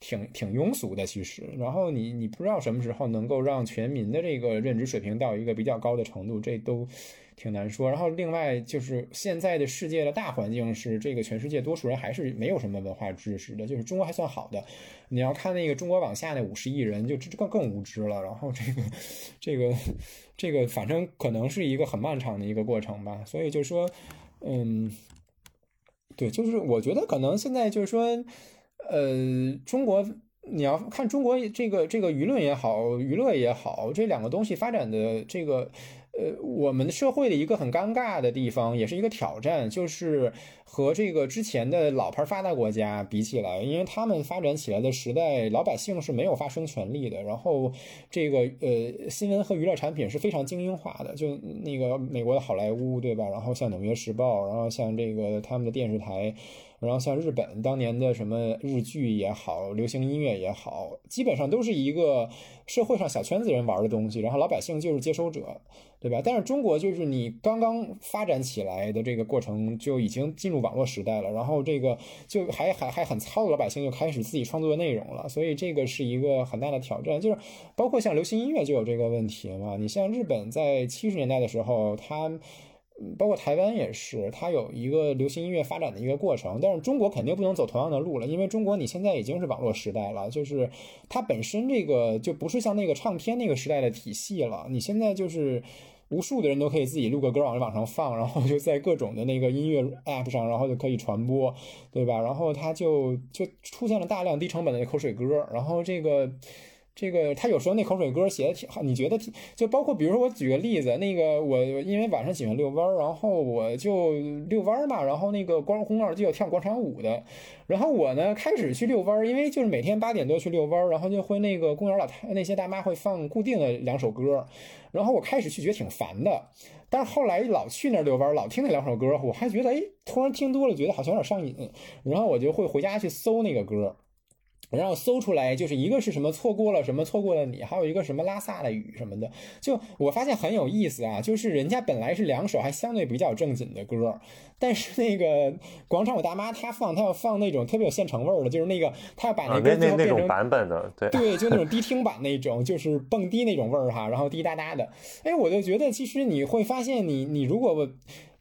挺、挺庸俗的。其实，然后你你不知道什么时候能够让全民的这个认知水平到一个比较高的程度，这都。挺难说，然后另外就是现在的世界的大环境是，这个全世界多数人还是没有什么文化知识的，就是中国还算好的。你要看那个中国往下那五十亿人，就这这更更无知了。然后这个这个这个，反正可能是一个很漫长的一个过程吧。所以就是说，嗯，对，就是我觉得可能现在就是说，呃，中国你要看中国这个这个舆论也好，娱乐也好，这两个东西发展的这个。呃，我们社会的一个很尴尬的地方，也是一个挑战，就是和这个之前的老牌发达国家比起来，因为他们发展起来的时代，老百姓是没有发声权利的。然后，这个呃，新闻和娱乐产品是非常精英化的，就那个美国的好莱坞，对吧？然后像《纽约时报》，然后像这个他们的电视台。然后像日本当年的什么日剧也好，流行音乐也好，基本上都是一个社会上小圈子人玩的东西，然后老百姓就是接收者，对吧？但是中国就是你刚刚发展起来的这个过程就已经进入网络时代了，然后这个就还还还很糙的老百姓就开始自己创作内容了，所以这个是一个很大的挑战，就是包括像流行音乐就有这个问题嘛。你像日本在七十年代的时候，它。包括台湾也是，它有一个流行音乐发展的一个过程，但是中国肯定不能走同样的路了，因为中国你现在已经是网络时代了，就是它本身这个就不是像那个唱片那个时代的体系了，你现在就是无数的人都可以自己录个歌往网上放，然后就在各种的那个音乐 app 上，然后就可以传播，对吧？然后它就就出现了大量低成本的口水歌，然后这个。这个他有时候那口水歌写的挺好，你觉得挺就包括比如说我举个例子，那个我因为晚上喜欢遛弯儿，然后我就遛弯儿嘛，然后那个光红二就有跳广场舞的，然后我呢开始去遛弯儿，因为就是每天八点多去遛弯儿，然后就会那个公园老太那些大妈会放固定的两首歌，然后我开始去觉得挺烦的，但是后来老去那儿遛弯儿，老听那两首歌，我还觉得哎，突然听多了觉得好像有点上瘾，然后我就会回家去搜那个歌。然后搜出来就是一个是什么错过了什么错过了你，还有一个什么拉萨的雨什么的。就我发现很有意思啊，就是人家本来是两首还相对比较正经的歌，但是那个广场舞大妈她放，她要放那种特别有现成味儿的，就是那个她要把那个那那种版本的，对对，就那种低听版那种，就是蹦迪那种味儿哈，然后滴答答的。哎，我就觉得其实你会发现，你你如果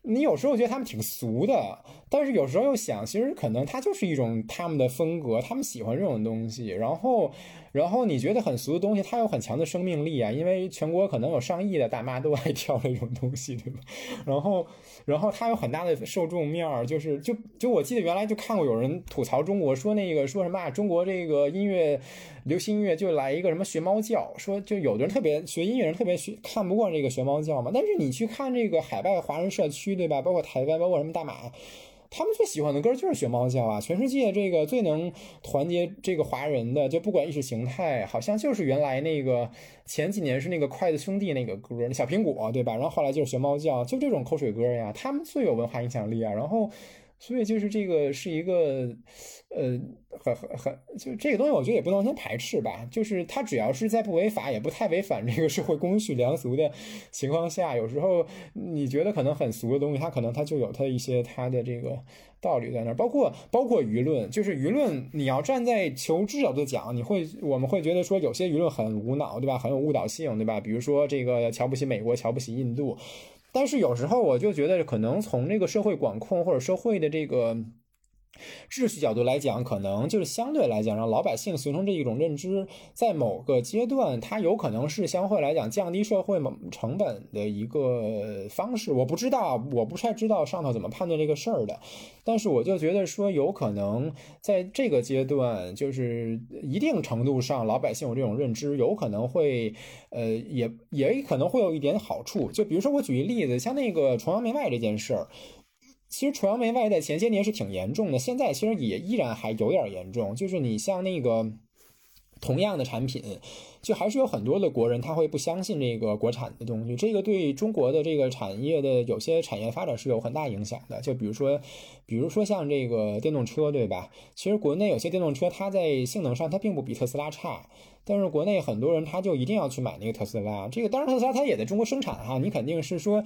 你有时候觉得他们挺俗的。但是有时候又想，其实可能他就是一种他们的风格，他们喜欢这种东西。然后，然后你觉得很俗的东西，它有很强的生命力啊，因为全国可能有上亿的大妈都爱跳那种东西，对吧？然后，然后它有很大的受众面儿，就是就就我记得原来就看过有人吐槽中国，说那个说什么啊，中国这个音乐，流行音乐就来一个什么学猫叫，说就有的人特别学音乐人特别学看不惯这个学猫叫嘛。但是你去看这个海外华人社区，对吧？包括台湾，包括什么大马。他们最喜欢的歌就是学猫叫啊！全世界这个最能团结这个华人的，就不管意识形态，好像就是原来那个前几年是那个筷子兄弟那个歌，那小苹果，对吧？然后后来就是学猫叫，就这种口水歌呀，他们最有文化影响力啊！然后。所以就是这个是一个，呃，很很很，就这个东西，我觉得也不能完全排斥吧。就是它只要是在不违法，也不太违反这个社会公序良俗的情况下，有时候你觉得可能很俗的东西，它可能它就有它一些它的这个道理在那儿。包括包括舆论，就是舆论，你要站在求知角度讲，你会我们会觉得说有些舆论很无脑，对吧？很有误导性，对吧？比如说这个瞧不起美国，瞧不起印度。但是有时候我就觉得，可能从这个社会管控或者社会的这个秩序角度来讲，可能就是相对来讲，让老百姓形成这一种认知，在某个阶段，它有可能是相对来讲降低社会成本的一个方式。我不知道，我不太知道上头怎么判断这个事儿的。但是我就觉得说，有可能在这个阶段，就是一定程度上，老百姓有这种认知，有可能会，呃，也也可能会有一点好处。就比如说，我举一例子，像那个崇洋媚外这件事儿，其实传媒外在前些年是挺严重的，现在其实也依然还有点严重。就是你像那个同样的产品。就还是有很多的国人他会不相信这个国产的东西，这个对中国的这个产业的有些产业发展是有很大影响的。就比如说，比如说像这个电动车，对吧？其实国内有些电动车它在性能上它并不比特斯拉差，但是国内很多人他就一定要去买那个特斯拉。这个当然特斯拉它也在中国生产哈，你肯定是说，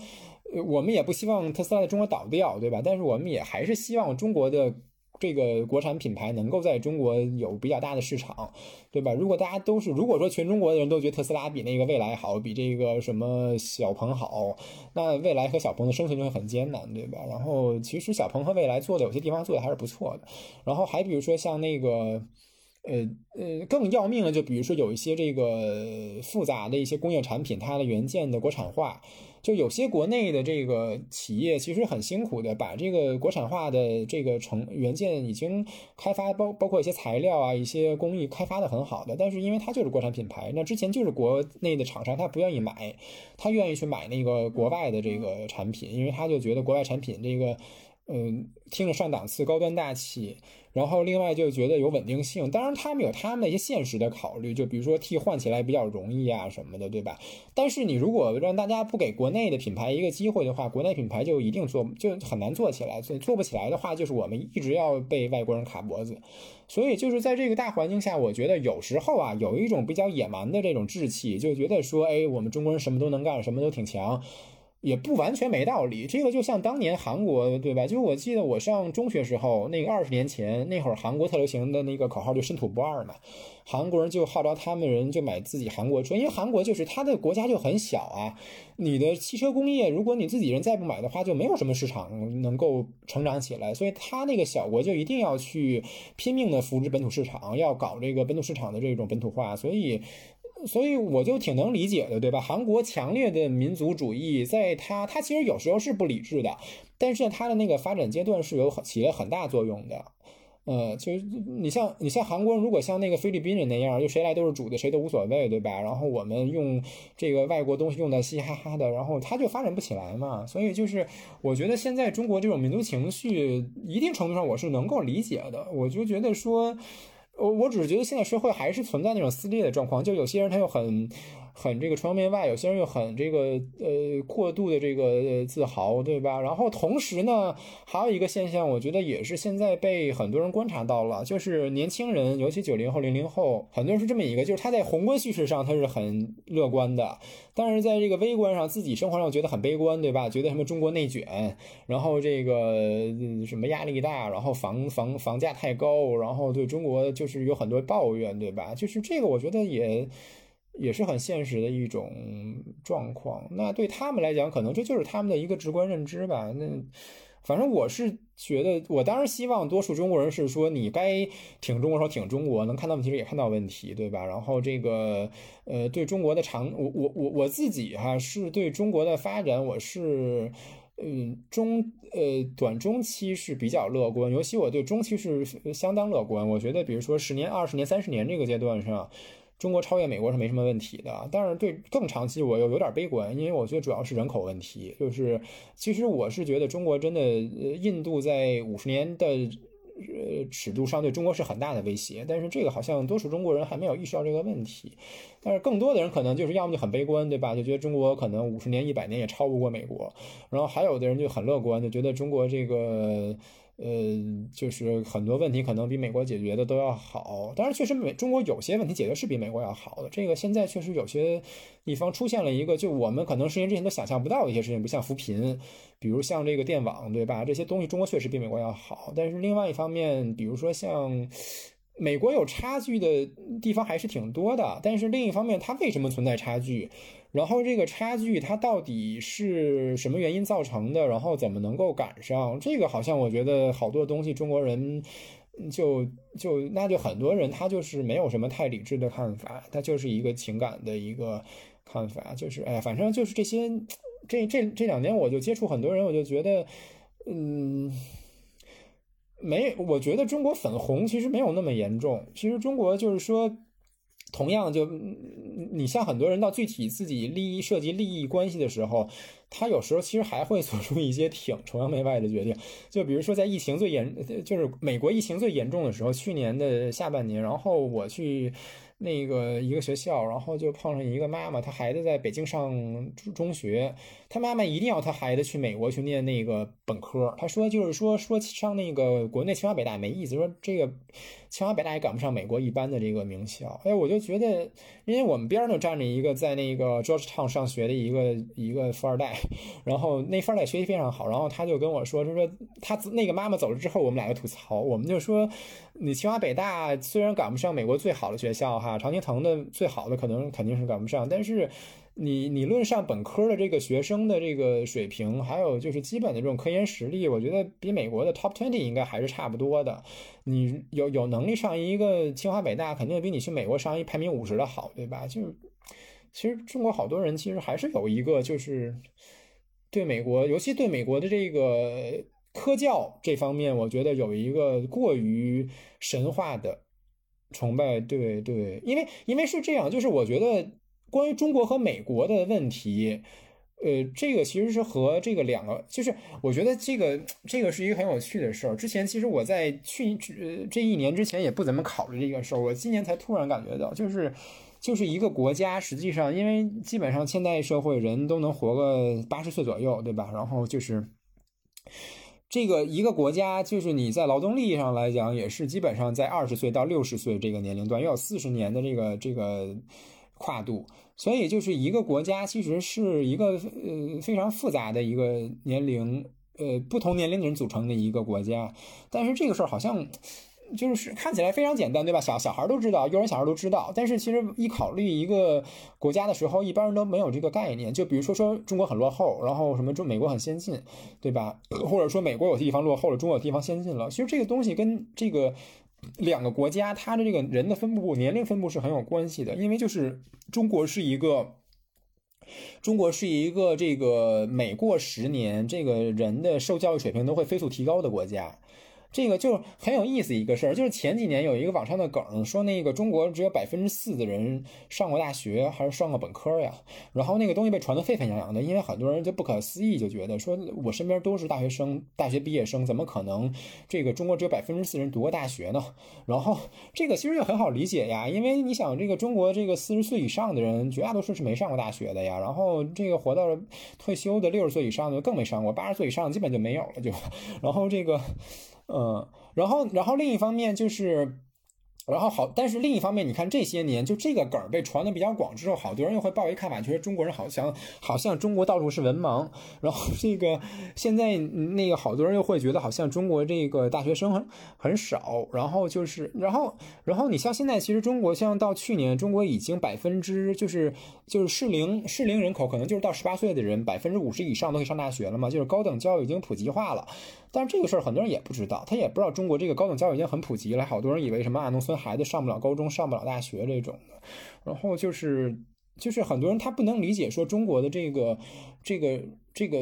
我们也不希望特斯拉在中国倒掉，对吧？但是我们也还是希望中国的。这个国产品牌能够在中国有比较大的市场，对吧？如果大家都是，如果说全中国的人都觉得特斯拉比那个蔚来好，比这个什么小鹏好，那蔚来和小鹏的生存就会很艰难，对吧？然后其实小鹏和蔚来做的有些地方做的还是不错的。然后还比如说像那个，呃呃，更要命的，就比如说有一些这个复杂的一些工业产品，它的元件的国产化。就有些国内的这个企业其实很辛苦的，把这个国产化的这个成元件已经开发包包括一些材料啊、一些工艺开发的很好的，但是因为它就是国产品牌，那之前就是国内的厂商他不愿意买，他愿意去买那个国外的这个产品，因为他就觉得国外产品这个嗯听着上档次、高端大气。然后另外就觉得有稳定性，当然他们有他们的一些现实的考虑，就比如说替换起来比较容易啊什么的，对吧？但是你如果让大家不给国内的品牌一个机会的话，国内品牌就一定做就很难做起来，所以做不起来的话，就是我们一直要被外国人卡脖子。所以就是在这个大环境下，我觉得有时候啊，有一种比较野蛮的这种志气，就觉得说，哎，我们中国人什么都能干，什么都挺强。也不完全没道理，这个就像当年韩国，对吧？就我记得我上中学时候，那个二十年前那会儿，韩国特流行的那个口号就“身土不二”嘛，韩国人就号召他们人就买自己韩国车，因为韩国就是它的国家就很小啊，你的汽车工业，如果你自己人再不买的话，就没有什么市场能够成长起来，所以他那个小国就一定要去拼命的扶持本土市场，要搞这个本土市场的这种本土化，所以。所以我就挺能理解的，对吧？韩国强烈的民族主义，在它它其实有时候是不理智的，但是它的那个发展阶段是有起了很大作用的。呃，其实你像你像韩国，如果像那个菲律宾人那样，就谁来都是主的，谁都无所谓，对吧？然后我们用这个外国东西用的嘻嘻哈哈的，然后他就发展不起来嘛。所以就是我觉得现在中国这种民族情绪，一定程度上我是能够理解的。我就觉得说。我我只是觉得现在社会还是存在那种撕裂的状况，就有些人他又很。很这个崇洋媚外，有些人又很这个呃过度的这个自豪，对吧？然后同时呢，还有一个现象，我觉得也是现在被很多人观察到了，就是年轻人，尤其九零后、零零后，很多人是这么一个，就是他在宏观叙事上他是很乐观的，但是在这个微观上，自己生活上觉得很悲观，对吧？觉得什么中国内卷，然后这个什么压力大，然后房房房价太高，然后对中国就是有很多抱怨，对吧？就是这个，我觉得也。也是很现实的一种状况。那对他们来讲，可能这就是他们的一个直观认知吧。那反正我是觉得，我当然希望多数中国人是说，你该挺中国时候挺中国，能看到问题也看到问题，对吧？然后这个呃，对中国的长，我我我我自己哈是对中国的发展，我是嗯中呃短中期是比较乐观，尤其我对中期是相当乐观。我觉得，比如说十年、二十年、三十年这个阶段上。中国超越美国是没什么问题的，但是对更长期我又有点悲观，因为我觉得主要是人口问题。就是其实我是觉得中国真的，呃印度在五十年的呃尺度上对中国是很大的威胁，但是这个好像多数中国人还没有意识到这个问题。但是更多的人可能就是要么就很悲观，对吧？就觉得中国可能五十年、一百年也超不过美国，然后还有的人就很乐观，就觉得中国这个。呃，就是很多问题可能比美国解决的都要好。当然，确实美中国有些问题解决是比美国要好的。这个现在确实有些地方出现了一个，就我们可能十年之前都想象不到的一些事情，不像扶贫，比如像这个电网，对吧？这些东西中国确实比美国要好。但是另外一方面，比如说像美国有差距的地方还是挺多的。但是另一方面，它为什么存在差距？然后这个差距它到底是什么原因造成的？然后怎么能够赶上？这个好像我觉得好多东西中国人就就那就很多人他就是没有什么太理智的看法，他就是一个情感的一个看法，就是哎呀，反正就是这些。这这这两年我就接触很多人，我就觉得，嗯，没，我觉得中国粉红其实没有那么严重。其实中国就是说。同样，就你像很多人到具体自己利益涉及利益关系的时候，他有时候其实还会做出一些挺崇洋媚外的决定。就比如说在疫情最严，就是美国疫情最严重的时候，去年的下半年，然后我去。那个一个学校，然后就碰上一个妈妈，她孩子在北京上中中学，她妈妈一定要她孩子去美国去念那个本科。她说就是说说上那个国内清华北大没意思，说这个清华北大也赶不上美国一般的这个名校。哎，我就觉得，因为我们边上站着一个在那个 Georgetown 上学的一个一个富二代，然后那富二代学习非常好，然后他就跟我说，就说他那个妈妈走了之后，我们俩就吐槽，我们就说。你清华北大虽然赶不上美国最好的学校哈，常青藤的最好的可能肯定是赶不上，但是你你论上本科的这个学生的这个水平，还有就是基本的这种科研实力，我觉得比美国的 top twenty 应该还是差不多的。你有有能力上一个清华北大，肯定比你去美国上一排名五十的好，对吧？就其实中国好多人其实还是有一个就是对美国，尤其对美国的这个。科教这方面，我觉得有一个过于神话的崇拜，对对，因为因为是这样，就是我觉得关于中国和美国的问题，呃，这个其实是和这个两个，就是我觉得这个这个是一个很有趣的事儿。之前其实我在去呃这一年之前也不怎么考虑这个事儿，我今年才突然感觉到，就是就是一个国家，实际上因为基本上现代社会人都能活个八十岁左右，对吧？然后就是。这个一个国家，就是你在劳动力上来讲，也是基本上在二十岁到六十岁这个年龄段，要有四十年的这个这个跨度，所以就是一个国家其实是一个呃非常复杂的一个年龄，呃不同年龄的人组成的一个国家，但是这个事儿好像。就是看起来非常简单，对吧？小小孩都知道，幼儿园小孩都知道。但是其实一考虑一个国家的时候，一般人都没有这个概念。就比如说说中国很落后，然后什么中美国很先进，对吧？或者说美国有些地方落后了，中国有地方先进了。其实这个东西跟这个两个国家它的这个人的分布、年龄分布是很有关系的。因为就是中国是一个中国是一个这个每过十年，这个人的受教育水平都会飞速提高的国家。这个就很有意思一个事儿，就是前几年有一个网上的梗，说那个中国只有百分之四的人上过大学，还是上过本科呀？然后那个东西被传得沸沸扬扬的，因为很多人就不可思议，就觉得说我身边都是大学生、大学毕业生，怎么可能这个中国只有百分之四人读过大学呢？然后这个其实就很好理解呀，因为你想，这个中国这个四十岁以上的人，绝大多数是没上过大学的呀。然后这个活到了退休的六十岁以上的更没上过，八十岁以上基本就没有了，就然后这个。嗯，然后，然后另一方面就是。然后好，但是另一方面，你看这些年，就这个梗被传的比较广之后，好多人又会抱一看法，觉得中国人好像好像中国到处是文盲。然后这个现在那个好多人又会觉得好像中国这个大学生很很少。然后就是，然后然后你像现在，其实中国像到去年，中国已经百分之就是就是适龄适龄人口可能就是到十八岁的人，百分之五十以上都可以上大学了嘛，就是高等教育已经普及化了。但是这个事儿很多人也不知道，他也不知道中国这个高等教育已经很普及了。好多人以为什么啊，农村孩子上不了高中、上不了大学这种的。然后就是就是很多人他不能理解说中国的这个这个这个。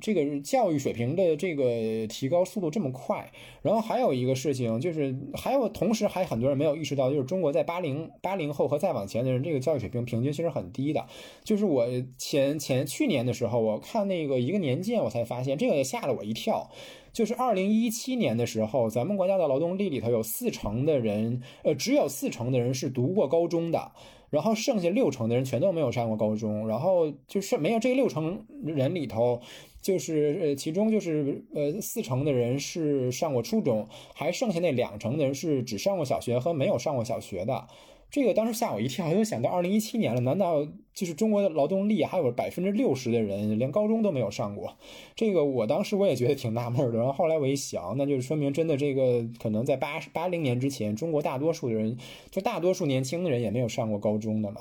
这个教育水平的这个提高速度这么快，然后还有一个事情就是，还有同时还很多人没有意识到，就是中国在八零八零后和再往前的人，这个教育水平平均其实很低的。就是我前前去年的时候，我看那个一个年鉴，我才发现这个也吓了我一跳。就是二零一七年的时候，咱们国家的劳动力里头有四成的人，呃，只有四成的人是读过高中的。然后剩下六成的人全都没有上过高中，然后就是没有这六成人里头，就是呃其中就是呃四成的人是上过初中，还剩下那两成的人是只上过小学和没有上过小学的。这个当时吓我一跳，我就想到二零一七年了，难道就是中国的劳动力还有百分之六十的人连高中都没有上过？这个我当时我也觉得挺纳闷的。然后后来我一想，那就是说明真的这个可能在八八零年之前，中国大多数的人，就大多数年轻的人也没有上过高中的嘛，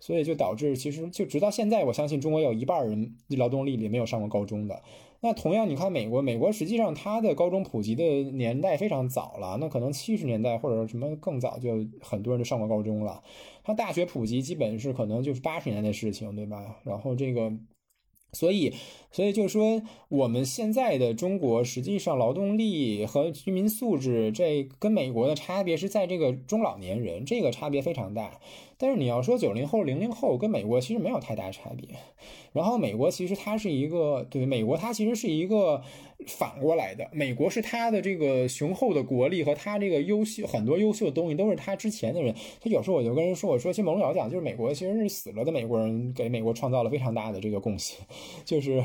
所以就导致其实就直到现在，我相信中国有一半人劳动力里没有上过高中的。那同样，你看美国，美国实际上它的高中普及的年代非常早了，那可能七十年代或者什么更早就很多人就上过高中了。它大学普及基本是可能就是八十年代的事情，对吧？然后这个，所以，所以就是说，我们现在的中国实际上劳动力和居民素质，这跟美国的差别是在这个中老年人，这个差别非常大。但是你要说九零后、零零后跟美国其实没有太大差别，然后美国其实它是一个对美国它其实是一个反过来的，美国是它的这个雄厚的国力和它这个优秀很多优秀的东西都是它之前的人，他有时候我就跟人说，我说其实某种角度讲，就是美国其实是死了的美国人给美国创造了非常大的这个贡献，就是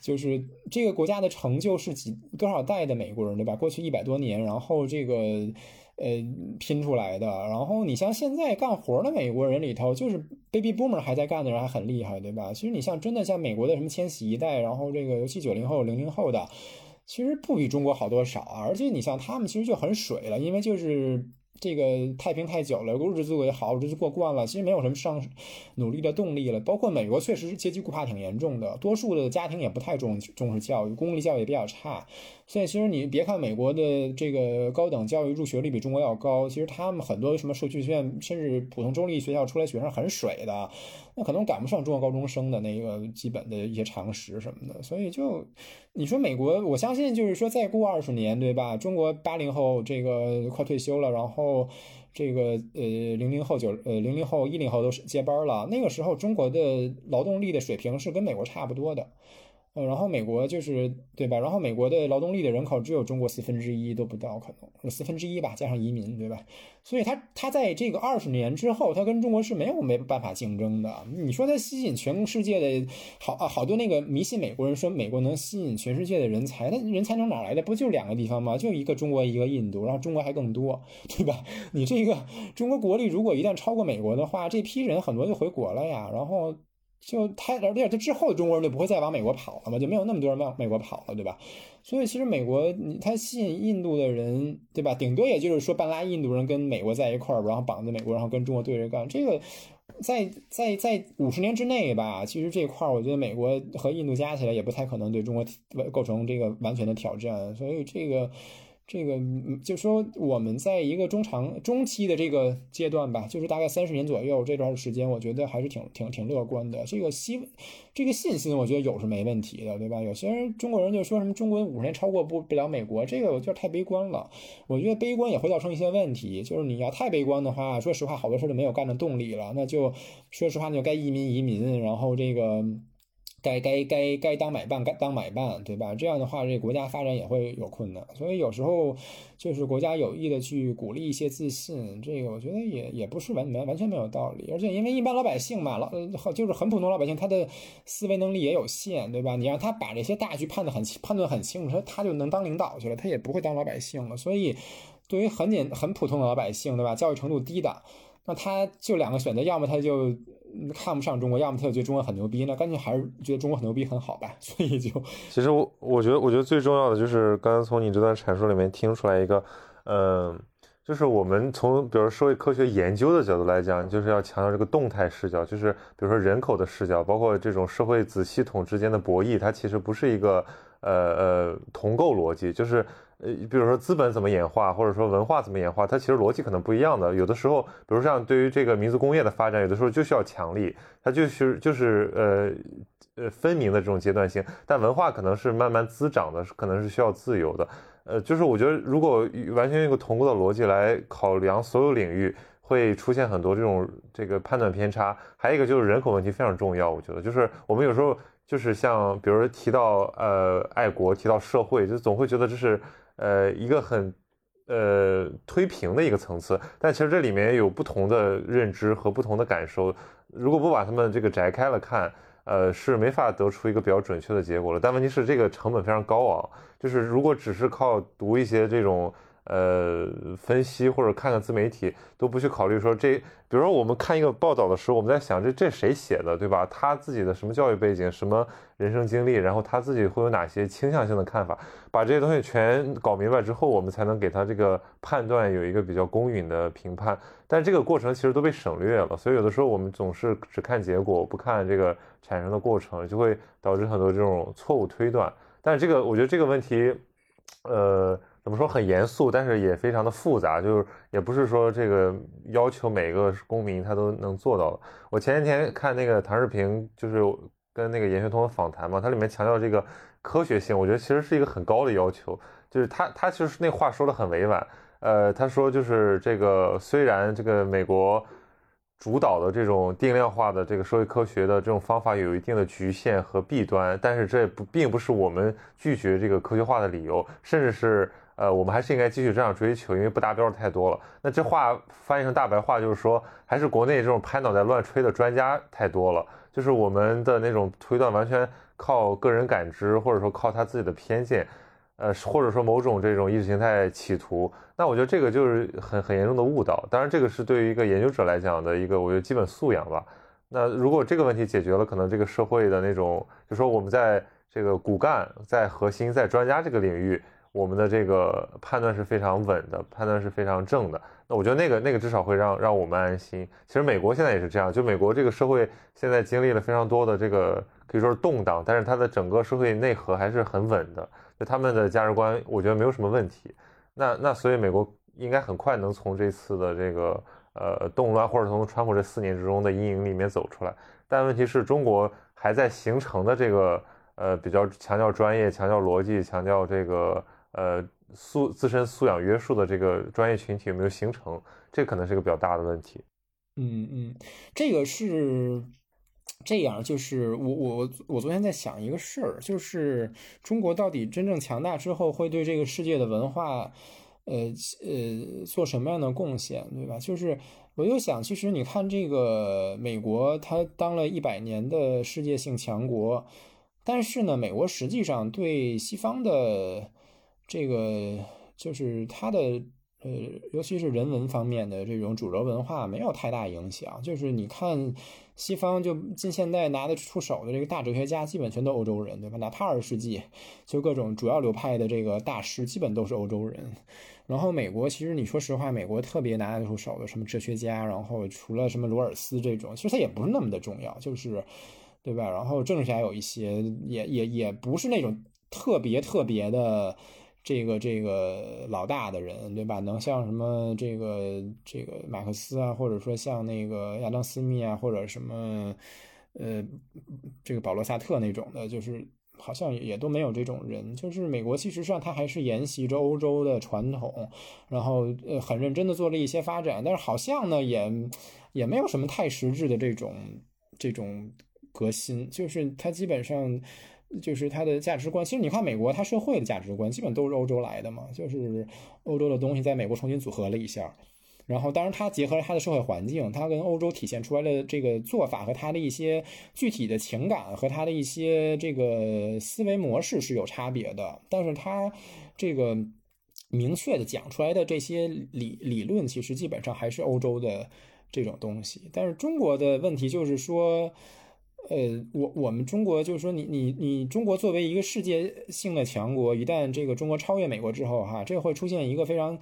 就是这个国家的成就是几多少代的美国人对吧？过去一百多年，然后这个。呃，拼出来的。然后你像现在干活的美国人里头，就是 baby boomer 还在干的人还很厉害，对吧？其实你像真的像美国的什么千禧一代，然后这个尤其九零后、零零后的，其实不比中国好多少啊。而且你像他们其实就很水了，因为就是。这个太平太久了，日子过也好，日子过惯了，其实没有什么上努力的动力了。包括美国，确实是阶级固化挺严重的，多数的家庭也不太重重视教育，公立教育也比较差。所以其实你别看美国的这个高等教育入学率比中国要高，其实他们很多什么社区学院，甚至普通州立学校出来学生很水的，那可能赶不上中国高中生的那个基本的一些常识什么的。所以就你说美国，我相信就是说再过二十年，对吧？中国八零后这个快退休了，然后。后，这个呃，零零后、九呃，零零后、一零后都是接班了。那个时候，中国的劳动力的水平是跟美国差不多的。呃，然后美国就是对吧？然后美国的劳动力的人口只有中国四分之一都不到，可能四分之一吧，加上移民，对吧？所以他他在这个二十年之后，他跟中国是没有没办法竞争的。你说他吸引全世界的好啊，好多那个迷信美国人说美国能吸引全世界的人才，那人才能哪来的？不就两个地方吗？就一个中国，一个印度，然后中国还更多，对吧？你这个中国国力如果一旦超过美国的话，这批人很多就回国了呀，然后。就他，而且他之后的中国人就不会再往美国跑了嘛，就没有那么多人往美国跑了，对吧？所以其实美国，你他吸引印度的人，对吧？顶多也就是说半拉印度人跟美国在一块儿，然后绑在美国，然后跟中国对着干。这个在在在五十年之内吧，其实这块儿我觉得美国和印度加起来也不太可能对中国构成这个完全的挑战。所以这个。这个就说我们在一个中长中期的这个阶段吧，就是大概三十年左右这段时间，我觉得还是挺挺挺乐观的。这个希这个信心，我觉得有是没问题的，对吧？有些人中国人就说什么中国五十年超过不不了美国，这个我觉得太悲观了。我觉得悲观也会造成一些问题，就是你要太悲观的话，说实话，好多事儿就没有干的动力了。那就说实话，就该移民移民，然后这个。该该该该当买办，该当买办，对吧？这样的话，这国家发展也会有困难。所以有时候就是国家有意的去鼓励一些自信，这个我觉得也也不是完完完全没有道理。而且因为一般老百姓嘛，老就是很普通老百姓，他的思维能力也有限，对吧？你让他把这些大局判得很判断很清楚，他他就能当领导去了，他也不会当老百姓了。所以对于很简很普通的老百姓，对吧？教育程度低的，那他就两个选择，要么他就。看不上中国，要么他就觉得中国很牛逼，那干脆还是觉得中国很牛逼很好吧。所以就，其实我我觉得，我觉得最重要的就是刚刚从你这段阐述里面听出来一个，嗯，就是我们从比如社会科学研究的角度来讲，就是要强调这个动态视角，就是比如说人口的视角，包括这种社会子系统之间的博弈，它其实不是一个呃呃同构逻辑，就是。呃，比如说资本怎么演化，或者说文化怎么演化，它其实逻辑可能不一样的。有的时候，比如像对于这个民族工业的发展，有的时候就需要强力，它就是就是呃呃分明的这种阶段性。但文化可能是慢慢滋长的，可能是需要自由的。呃，就是我觉得如果完全用一个同步的逻辑来考量所有领域，会出现很多这种这个判断偏差。还有一个就是人口问题非常重要，我觉得就是我们有时候就是像比如说提到呃爱国，提到社会，就总会觉得这是。呃，一个很呃推平的一个层次，但其实这里面有不同的认知和不同的感受，如果不把他们这个摘开了看，呃，是没法得出一个比较准确的结果了。但问题是这个成本非常高昂，就是如果只是靠读一些这种。呃，分析或者看看自媒体都不去考虑说这，比如说我们看一个报道的时候，我们在想这这谁写的，对吧？他自己的什么教育背景，什么人生经历，然后他自己会有哪些倾向性的看法，把这些东西全搞明白之后，我们才能给他这个判断有一个比较公允的评判。但这个过程其实都被省略了，所以有的时候我们总是只看结果，不看这个产生的过程，就会导致很多这种错误推断。但这个，我觉得这个问题，呃。怎么说很严肃，但是也非常的复杂，就是也不是说这个要求每个公民他都能做到的。我前几天看那个唐世平，就是跟那个严学通的访谈嘛，他里面强调这个科学性，我觉得其实是一个很高的要求。就是他他其实那话说的很委婉，呃，他说就是这个虽然这个美国。主导的这种定量化的这个社会科学的这种方法有一定的局限和弊端，但是这不并不是我们拒绝这个科学化的理由，甚至是呃我们还是应该继续这样追求，因为不达标的太多了。那这话翻译成大白话就是说，还是国内这种拍脑袋乱吹的专家太多了，就是我们的那种推断完全靠个人感知，或者说靠他自己的偏见。呃，或者说某种这种意识形态企图，那我觉得这个就是很很严重的误导。当然，这个是对于一个研究者来讲的一个我觉得基本素养吧。那如果这个问题解决了，可能这个社会的那种，就说我们在这个骨干、在核心、在专家这个领域，我们的这个判断是非常稳的，判断是非常正的。那我觉得那个那个至少会让让我们安心。其实美国现在也是这样，就美国这个社会现在经历了非常多的这个可以说是动荡，但是它的整个社会内核还是很稳的。就他们的价值观，我觉得没有什么问题。那那所以美国应该很快能从这次的这个呃动乱，或者从川普这四年之中的阴影里面走出来。但问题是中国还在形成的这个呃比较强调专业、强调逻辑、强调这个呃素自身素养约束的这个专业群体有没有形成？这可能是一个比较大的问题。嗯嗯，这个是。这样就是我我我昨天在想一个事儿，就是中国到底真正强大之后会对这个世界的文化，呃呃做什么样的贡献，对吧？就是我就想，其实你看这个美国，它当了一百年的世界性强国，但是呢，美国实际上对西方的这个就是它的。呃，尤其是人文方面的这种主流文化没有太大影响。就是你看西方，就近现代拿得出手的这个大哲学家，基本全都欧洲人，对吧？哪怕二十世纪，就各种主要流派的这个大师，基本都是欧洲人。然后美国，其实你说实话，美国特别拿得出手的什么哲学家，然后除了什么罗尔斯这种，其实他也不是那么的重要，就是对吧？然后政治家有一些，也也也不是那种特别特别的。这个这个老大的人，对吧？能像什么这个这个马克思啊，或者说像那个亚当斯密啊，或者什么呃这个保罗萨特那种的，就是好像也都没有这种人。就是美国其实上他还是沿袭着欧洲的传统，然后呃很认真的做了一些发展，但是好像呢也也没有什么太实质的这种这种革新，就是他基本上。就是他的价值观，其实你看美国，它社会的价值观基本都是欧洲来的嘛，就是欧洲的东西在美国重新组合了一下，然后当然它结合了它的社会环境，它跟欧洲体现出来的这个做法和它的一些具体的情感和它的一些这个思维模式是有差别的，但是它这个明确的讲出来的这些理理论，其实基本上还是欧洲的这种东西，但是中国的问题就是说。呃，我我们中国就是说，你你你中国作为一个世界性的强国，一旦这个中国超越美国之后，哈，这会出现一个非常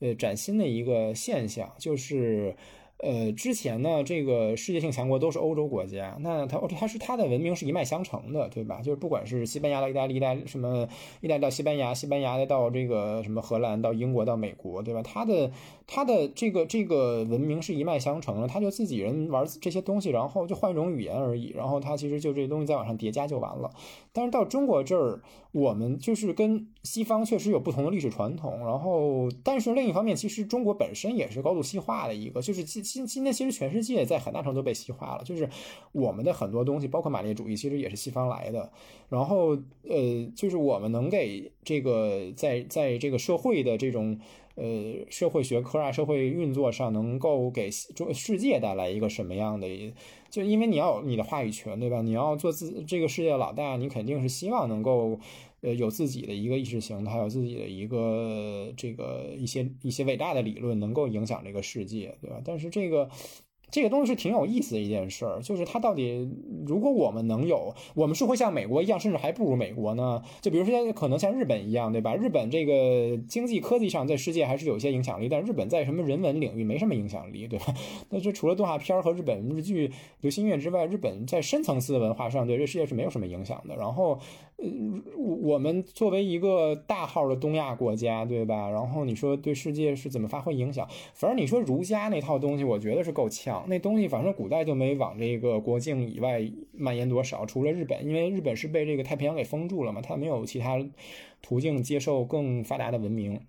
呃崭新的一个现象，就是。呃，之前呢，这个世界性强国都是欧洲国家，那它它是它的文明是一脉相承的，对吧？就是不管是西班牙到意大利，意大什么意大利到西班牙，西班牙的到这个什么荷兰，到英国到美国，对吧？它的它的这个这个文明是一脉相承的，它就自己人玩这些东西，然后就换一种语言而已，然后它其实就这东西再往上叠加就完了。但是到中国这儿，我们就是跟西方确实有不同的历史传统，然后但是另一方面，其实中国本身也是高度西化的一个，就是今今今天其实全世界在很大程度被西化了，就是我们的很多东西，包括马列主义，其实也是西方来的。然后呃，就是我们能给这个在在这个社会的这种呃社会学科啊、社会运作上能够给中世界带来一个什么样的？就因为你要有你的话语权，对吧？你要做自这个世界老大，你肯定是希望能够呃有自己的一个意识形态，有自己的一个这个一些一些伟大的理论，能够影响这个世界，对吧？但是这个。这个东西是挺有意思的一件事儿，就是它到底，如果我们能有，我们是会像美国一样，甚至还不如美国呢？就比如说，可能像日本一样，对吧？日本这个经济科技上在世界还是有些影响力，但日本在什么人文领域没什么影响力，对吧？那这除了动画片和日本日剧、流行音乐之外，日本在深层次的文化上对这世界是没有什么影响的。然后。呃，我们作为一个大号的东亚国家，对吧？然后你说对世界是怎么发挥影响？反正你说儒家那套东西，我觉得是够呛。那东西反正古代就没往这个国境以外蔓延多少，除了日本，因为日本是被这个太平洋给封住了嘛，它没有其他途径接受更发达的文明。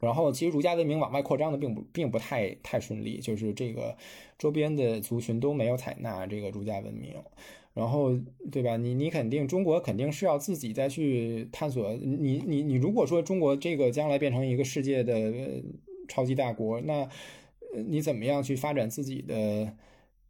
然后其实儒家文明往外扩张的并不并不太太顺利，就是这个周边的族群都没有采纳这个儒家文明。然后，对吧？你你肯定中国肯定是要自己再去探索。你你你，如果说中国这个将来变成一个世界的超级大国，那你怎么样去发展自己的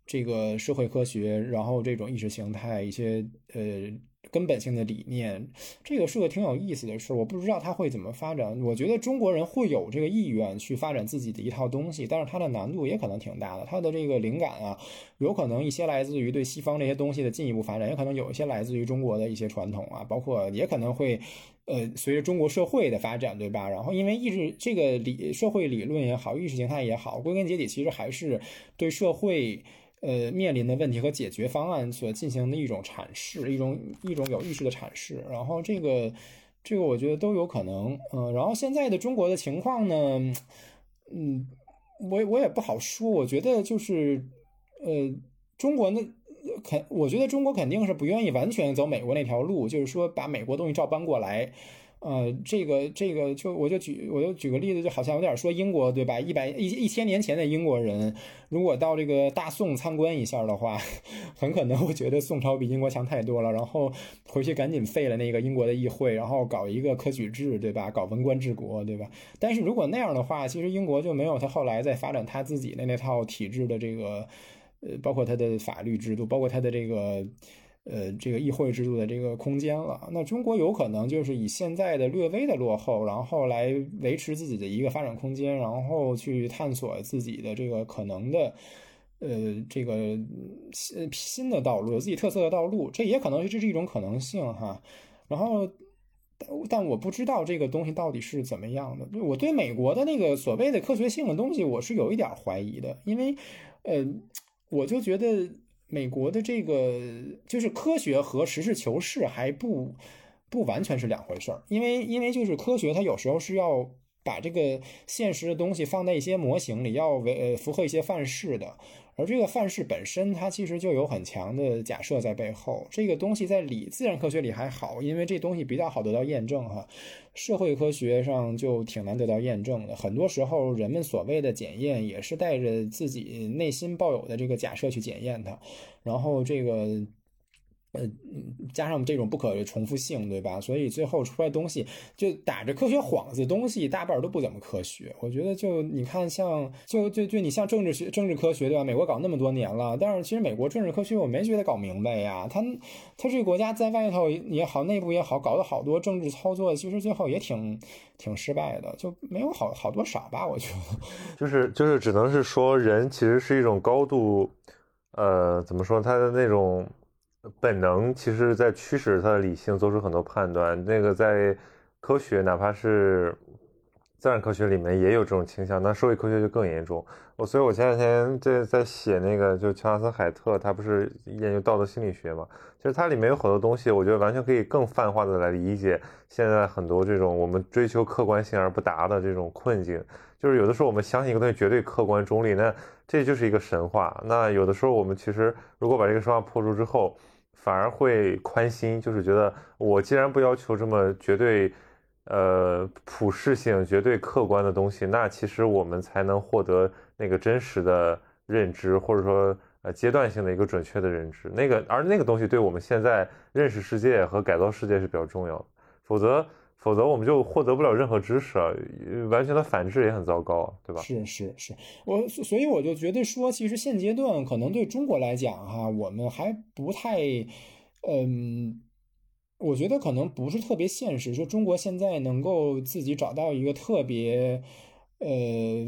这个社会科学，然后这种意识形态一些呃。根本性的理念，这个是个挺有意思的事。我不知道它会怎么发展。我觉得中国人会有这个意愿去发展自己的一套东西，但是它的难度也可能挺大的。它的这个灵感啊，有可能一些来自于对西方这些东西的进一步发展，也可能有一些来自于中国的一些传统啊，包括也可能会，呃，随着中国社会的发展，对吧？然后因为意识这个理社会理论也好，意识形态也好，归根结底其实还是对社会。呃，面临的问题和解决方案所进行的一种阐释，一种一种有意识的阐释。然后这个，这个我觉得都有可能。嗯，然后现在的中国的情况呢，嗯，我我也不好说。我觉得就是，呃，中国呢，肯，我觉得中国肯定是不愿意完全走美国那条路，就是说把美国东西照搬过来。呃，这个这个就我就举我就举个例子，就好像有点说英国对吧？一百一一千年前的英国人，如果到这个大宋参观一下的话，很可能会觉得宋朝比英国强太多了，然后回去赶紧废了那个英国的议会，然后搞一个科举制，对吧？搞文官治国，对吧？但是如果那样的话，其实英国就没有他后来在发展他自己的那套体制的这个，呃，包括他的法律制度，包括他的这个。呃，这个议会制度的这个空间了，那中国有可能就是以现在的略微的落后，然后来维持自己的一个发展空间，然后去探索自己的这个可能的，呃，这个新新的道路，有自己特色的道路，这也可能这是一种可能性哈。然后，但我不知道这个东西到底是怎么样的。我对美国的那个所谓的科学性的东西，我是有一点怀疑的，因为，呃，我就觉得。美国的这个就是科学和实事求是还不不完全是两回事儿，因为因为就是科学它有时候是要把这个现实的东西放在一些模型里，要为呃符合一些范式的。而这个范式本身，它其实就有很强的假设在背后。这个东西在理自然科学里还好，因为这东西比较好得到验证哈。社会科学上就挺难得到验证的。很多时候，人们所谓的检验也是带着自己内心抱有的这个假设去检验它，然后这个。呃，加上这种不可重复性，对吧？所以最后出来东西就打着科学幌子，东西大半都不怎么科学。我觉得，就你看，像就就就你像政治学、政治科学，对吧？美国搞那么多年了，但是其实美国政治科学我没觉得搞明白呀。他他这个国家在外头也好，内部也好，搞了好多政治操作，其实最后也挺挺失败的，就没有好好多少吧？我觉得，就是就是只能是说，人其实是一种高度，呃，怎么说他的那种。本能其实在驱使他的理性做出很多判断。那个在科学，哪怕是自然科学里面也有这种倾向，那社会科学就更严重。我所以，我前两天在在写那个，就乔纳森·海特，他不是研究道德心理学嘛？其实它里面有很多东西，我觉得完全可以更泛化的来理解现在很多这种我们追求客观性而不达的这种困境。就是有的时候我们相信一个东西绝对客观中立，那这就是一个神话。那有的时候我们其实如果把这个神话破除之后，反而会宽心，就是觉得我既然不要求这么绝对，呃，普适性、绝对客观的东西，那其实我们才能获得那个真实的认知，或者说呃阶段性的一个准确的认知。那个而那个东西对我们现在认识世界和改造世界是比较重要。否则，否则我们就获得不了任何知识啊，完全的反制也很糟糕，对吧？是是是，我所以我就觉得说，其实现阶段可能对中国来讲哈，我们还不太，嗯，我觉得可能不是特别现实，说中国现在能够自己找到一个特别。呃，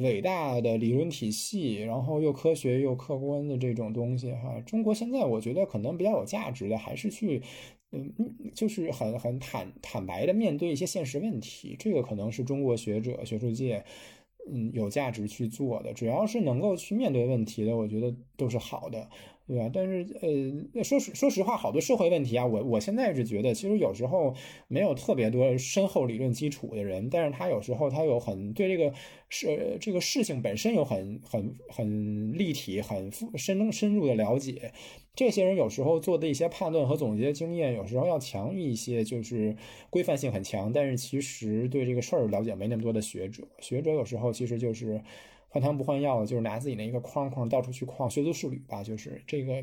伟大的理论体系，然后又科学又客观的这种东西哈，中国现在我觉得可能比较有价值的，还是去，嗯，就是很很坦坦白的面对一些现实问题，这个可能是中国学者学术界，嗯，有价值去做的，只要是能够去面对问题的，我觉得都是好的。对吧？但是呃，说实说实话，好多社会问题啊，我我现在是觉得，其实有时候没有特别多深厚理论基础的人，但是他有时候他有很对这个事这个事情本身有很很很立体、很深深入的了解。这些人有时候做的一些判断和总结经验，有时候要强于一些就是规范性很强，但是其实对这个事儿了解没那么多的学者。学者有时候其实就是。换汤不换药就是拿自己那一个框框到处去框，学徒术语吧，就是这个，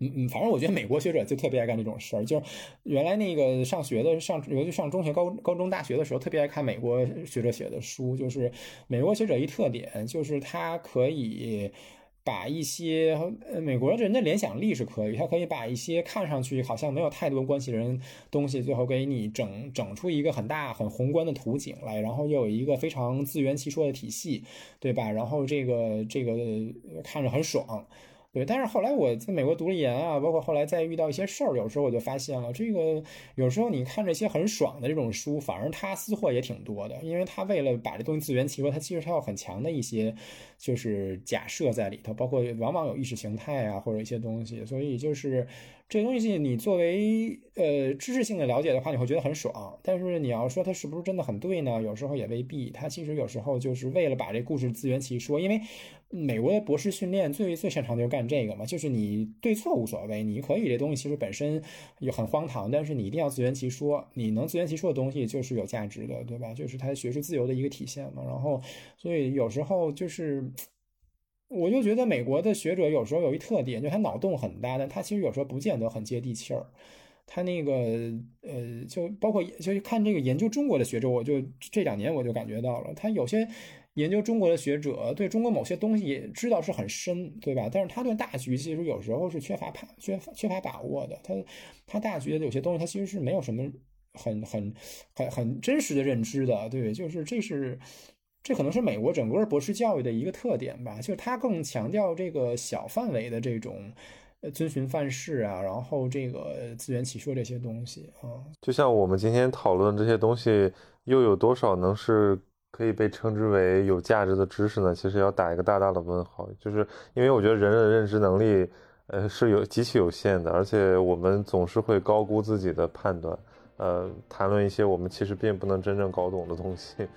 嗯嗯，反正我觉得美国学者就特别爱干这种事儿。就是原来那个上学的上，尤其上中学、高高中、大学的时候，特别爱看美国学者写的书。就是美国学者一特点就是他可以。把一些呃美国人的联想力是可以，他可以把一些看上去好像没有太多关系人东西，最后给你整整出一个很大很宏观的图景来，然后又有一个非常自圆其说的体系，对吧？然后这个这个看着很爽。对，但是后来我在美国读了研啊，包括后来再遇到一些事儿，有时候我就发现了，这个有时候你看这些很爽的这种书，反而它私货也挺多的，因为它为了把这东西自圆其说，它其实它有很强的一些就是假设在里头，包括往往有意识形态啊或者一些东西，所以就是这东西你作为呃知识性的了解的话，你会觉得很爽，但是你要说它是不是真的很对呢？有时候也未必，它其实有时候就是为了把这故事自圆其说，因为。美国的博士训练最最擅长就是干这个嘛，就是你对错无所谓，你可以这东西其实本身也很荒唐，但是你一定要自圆其说，你能自圆其说的东西就是有价值的，对吧？就是它学术自由的一个体现嘛。然后，所以有时候就是，我就觉得美国的学者有时候有一特点，就他脑洞很大，但他其实有时候不见得很接地气儿。他那个呃，就包括就看这个研究中国的学者，我就这两年我就感觉到了，他有些。研究中国的学者对中国某些东西知道是很深，对吧？但是他对大局其实有时候是缺乏把缺乏缺乏把握的。他他大局的有些东西，他其实是没有什么很很很很真实的认知的，对，就是这是这可能是美国整个博士教育的一个特点吧，就是他更强调这个小范围的这种遵循范式啊，然后这个自圆其说这些东西啊。就像我们今天讨论这些东西，又有多少能是？可以被称之为有价值的知识呢？其实要打一个大大的问号，就是因为我觉得人的认知能力，呃，是有极其有限的，而且我们总是会高估自己的判断，呃，谈论一些我们其实并不能真正搞懂的东西。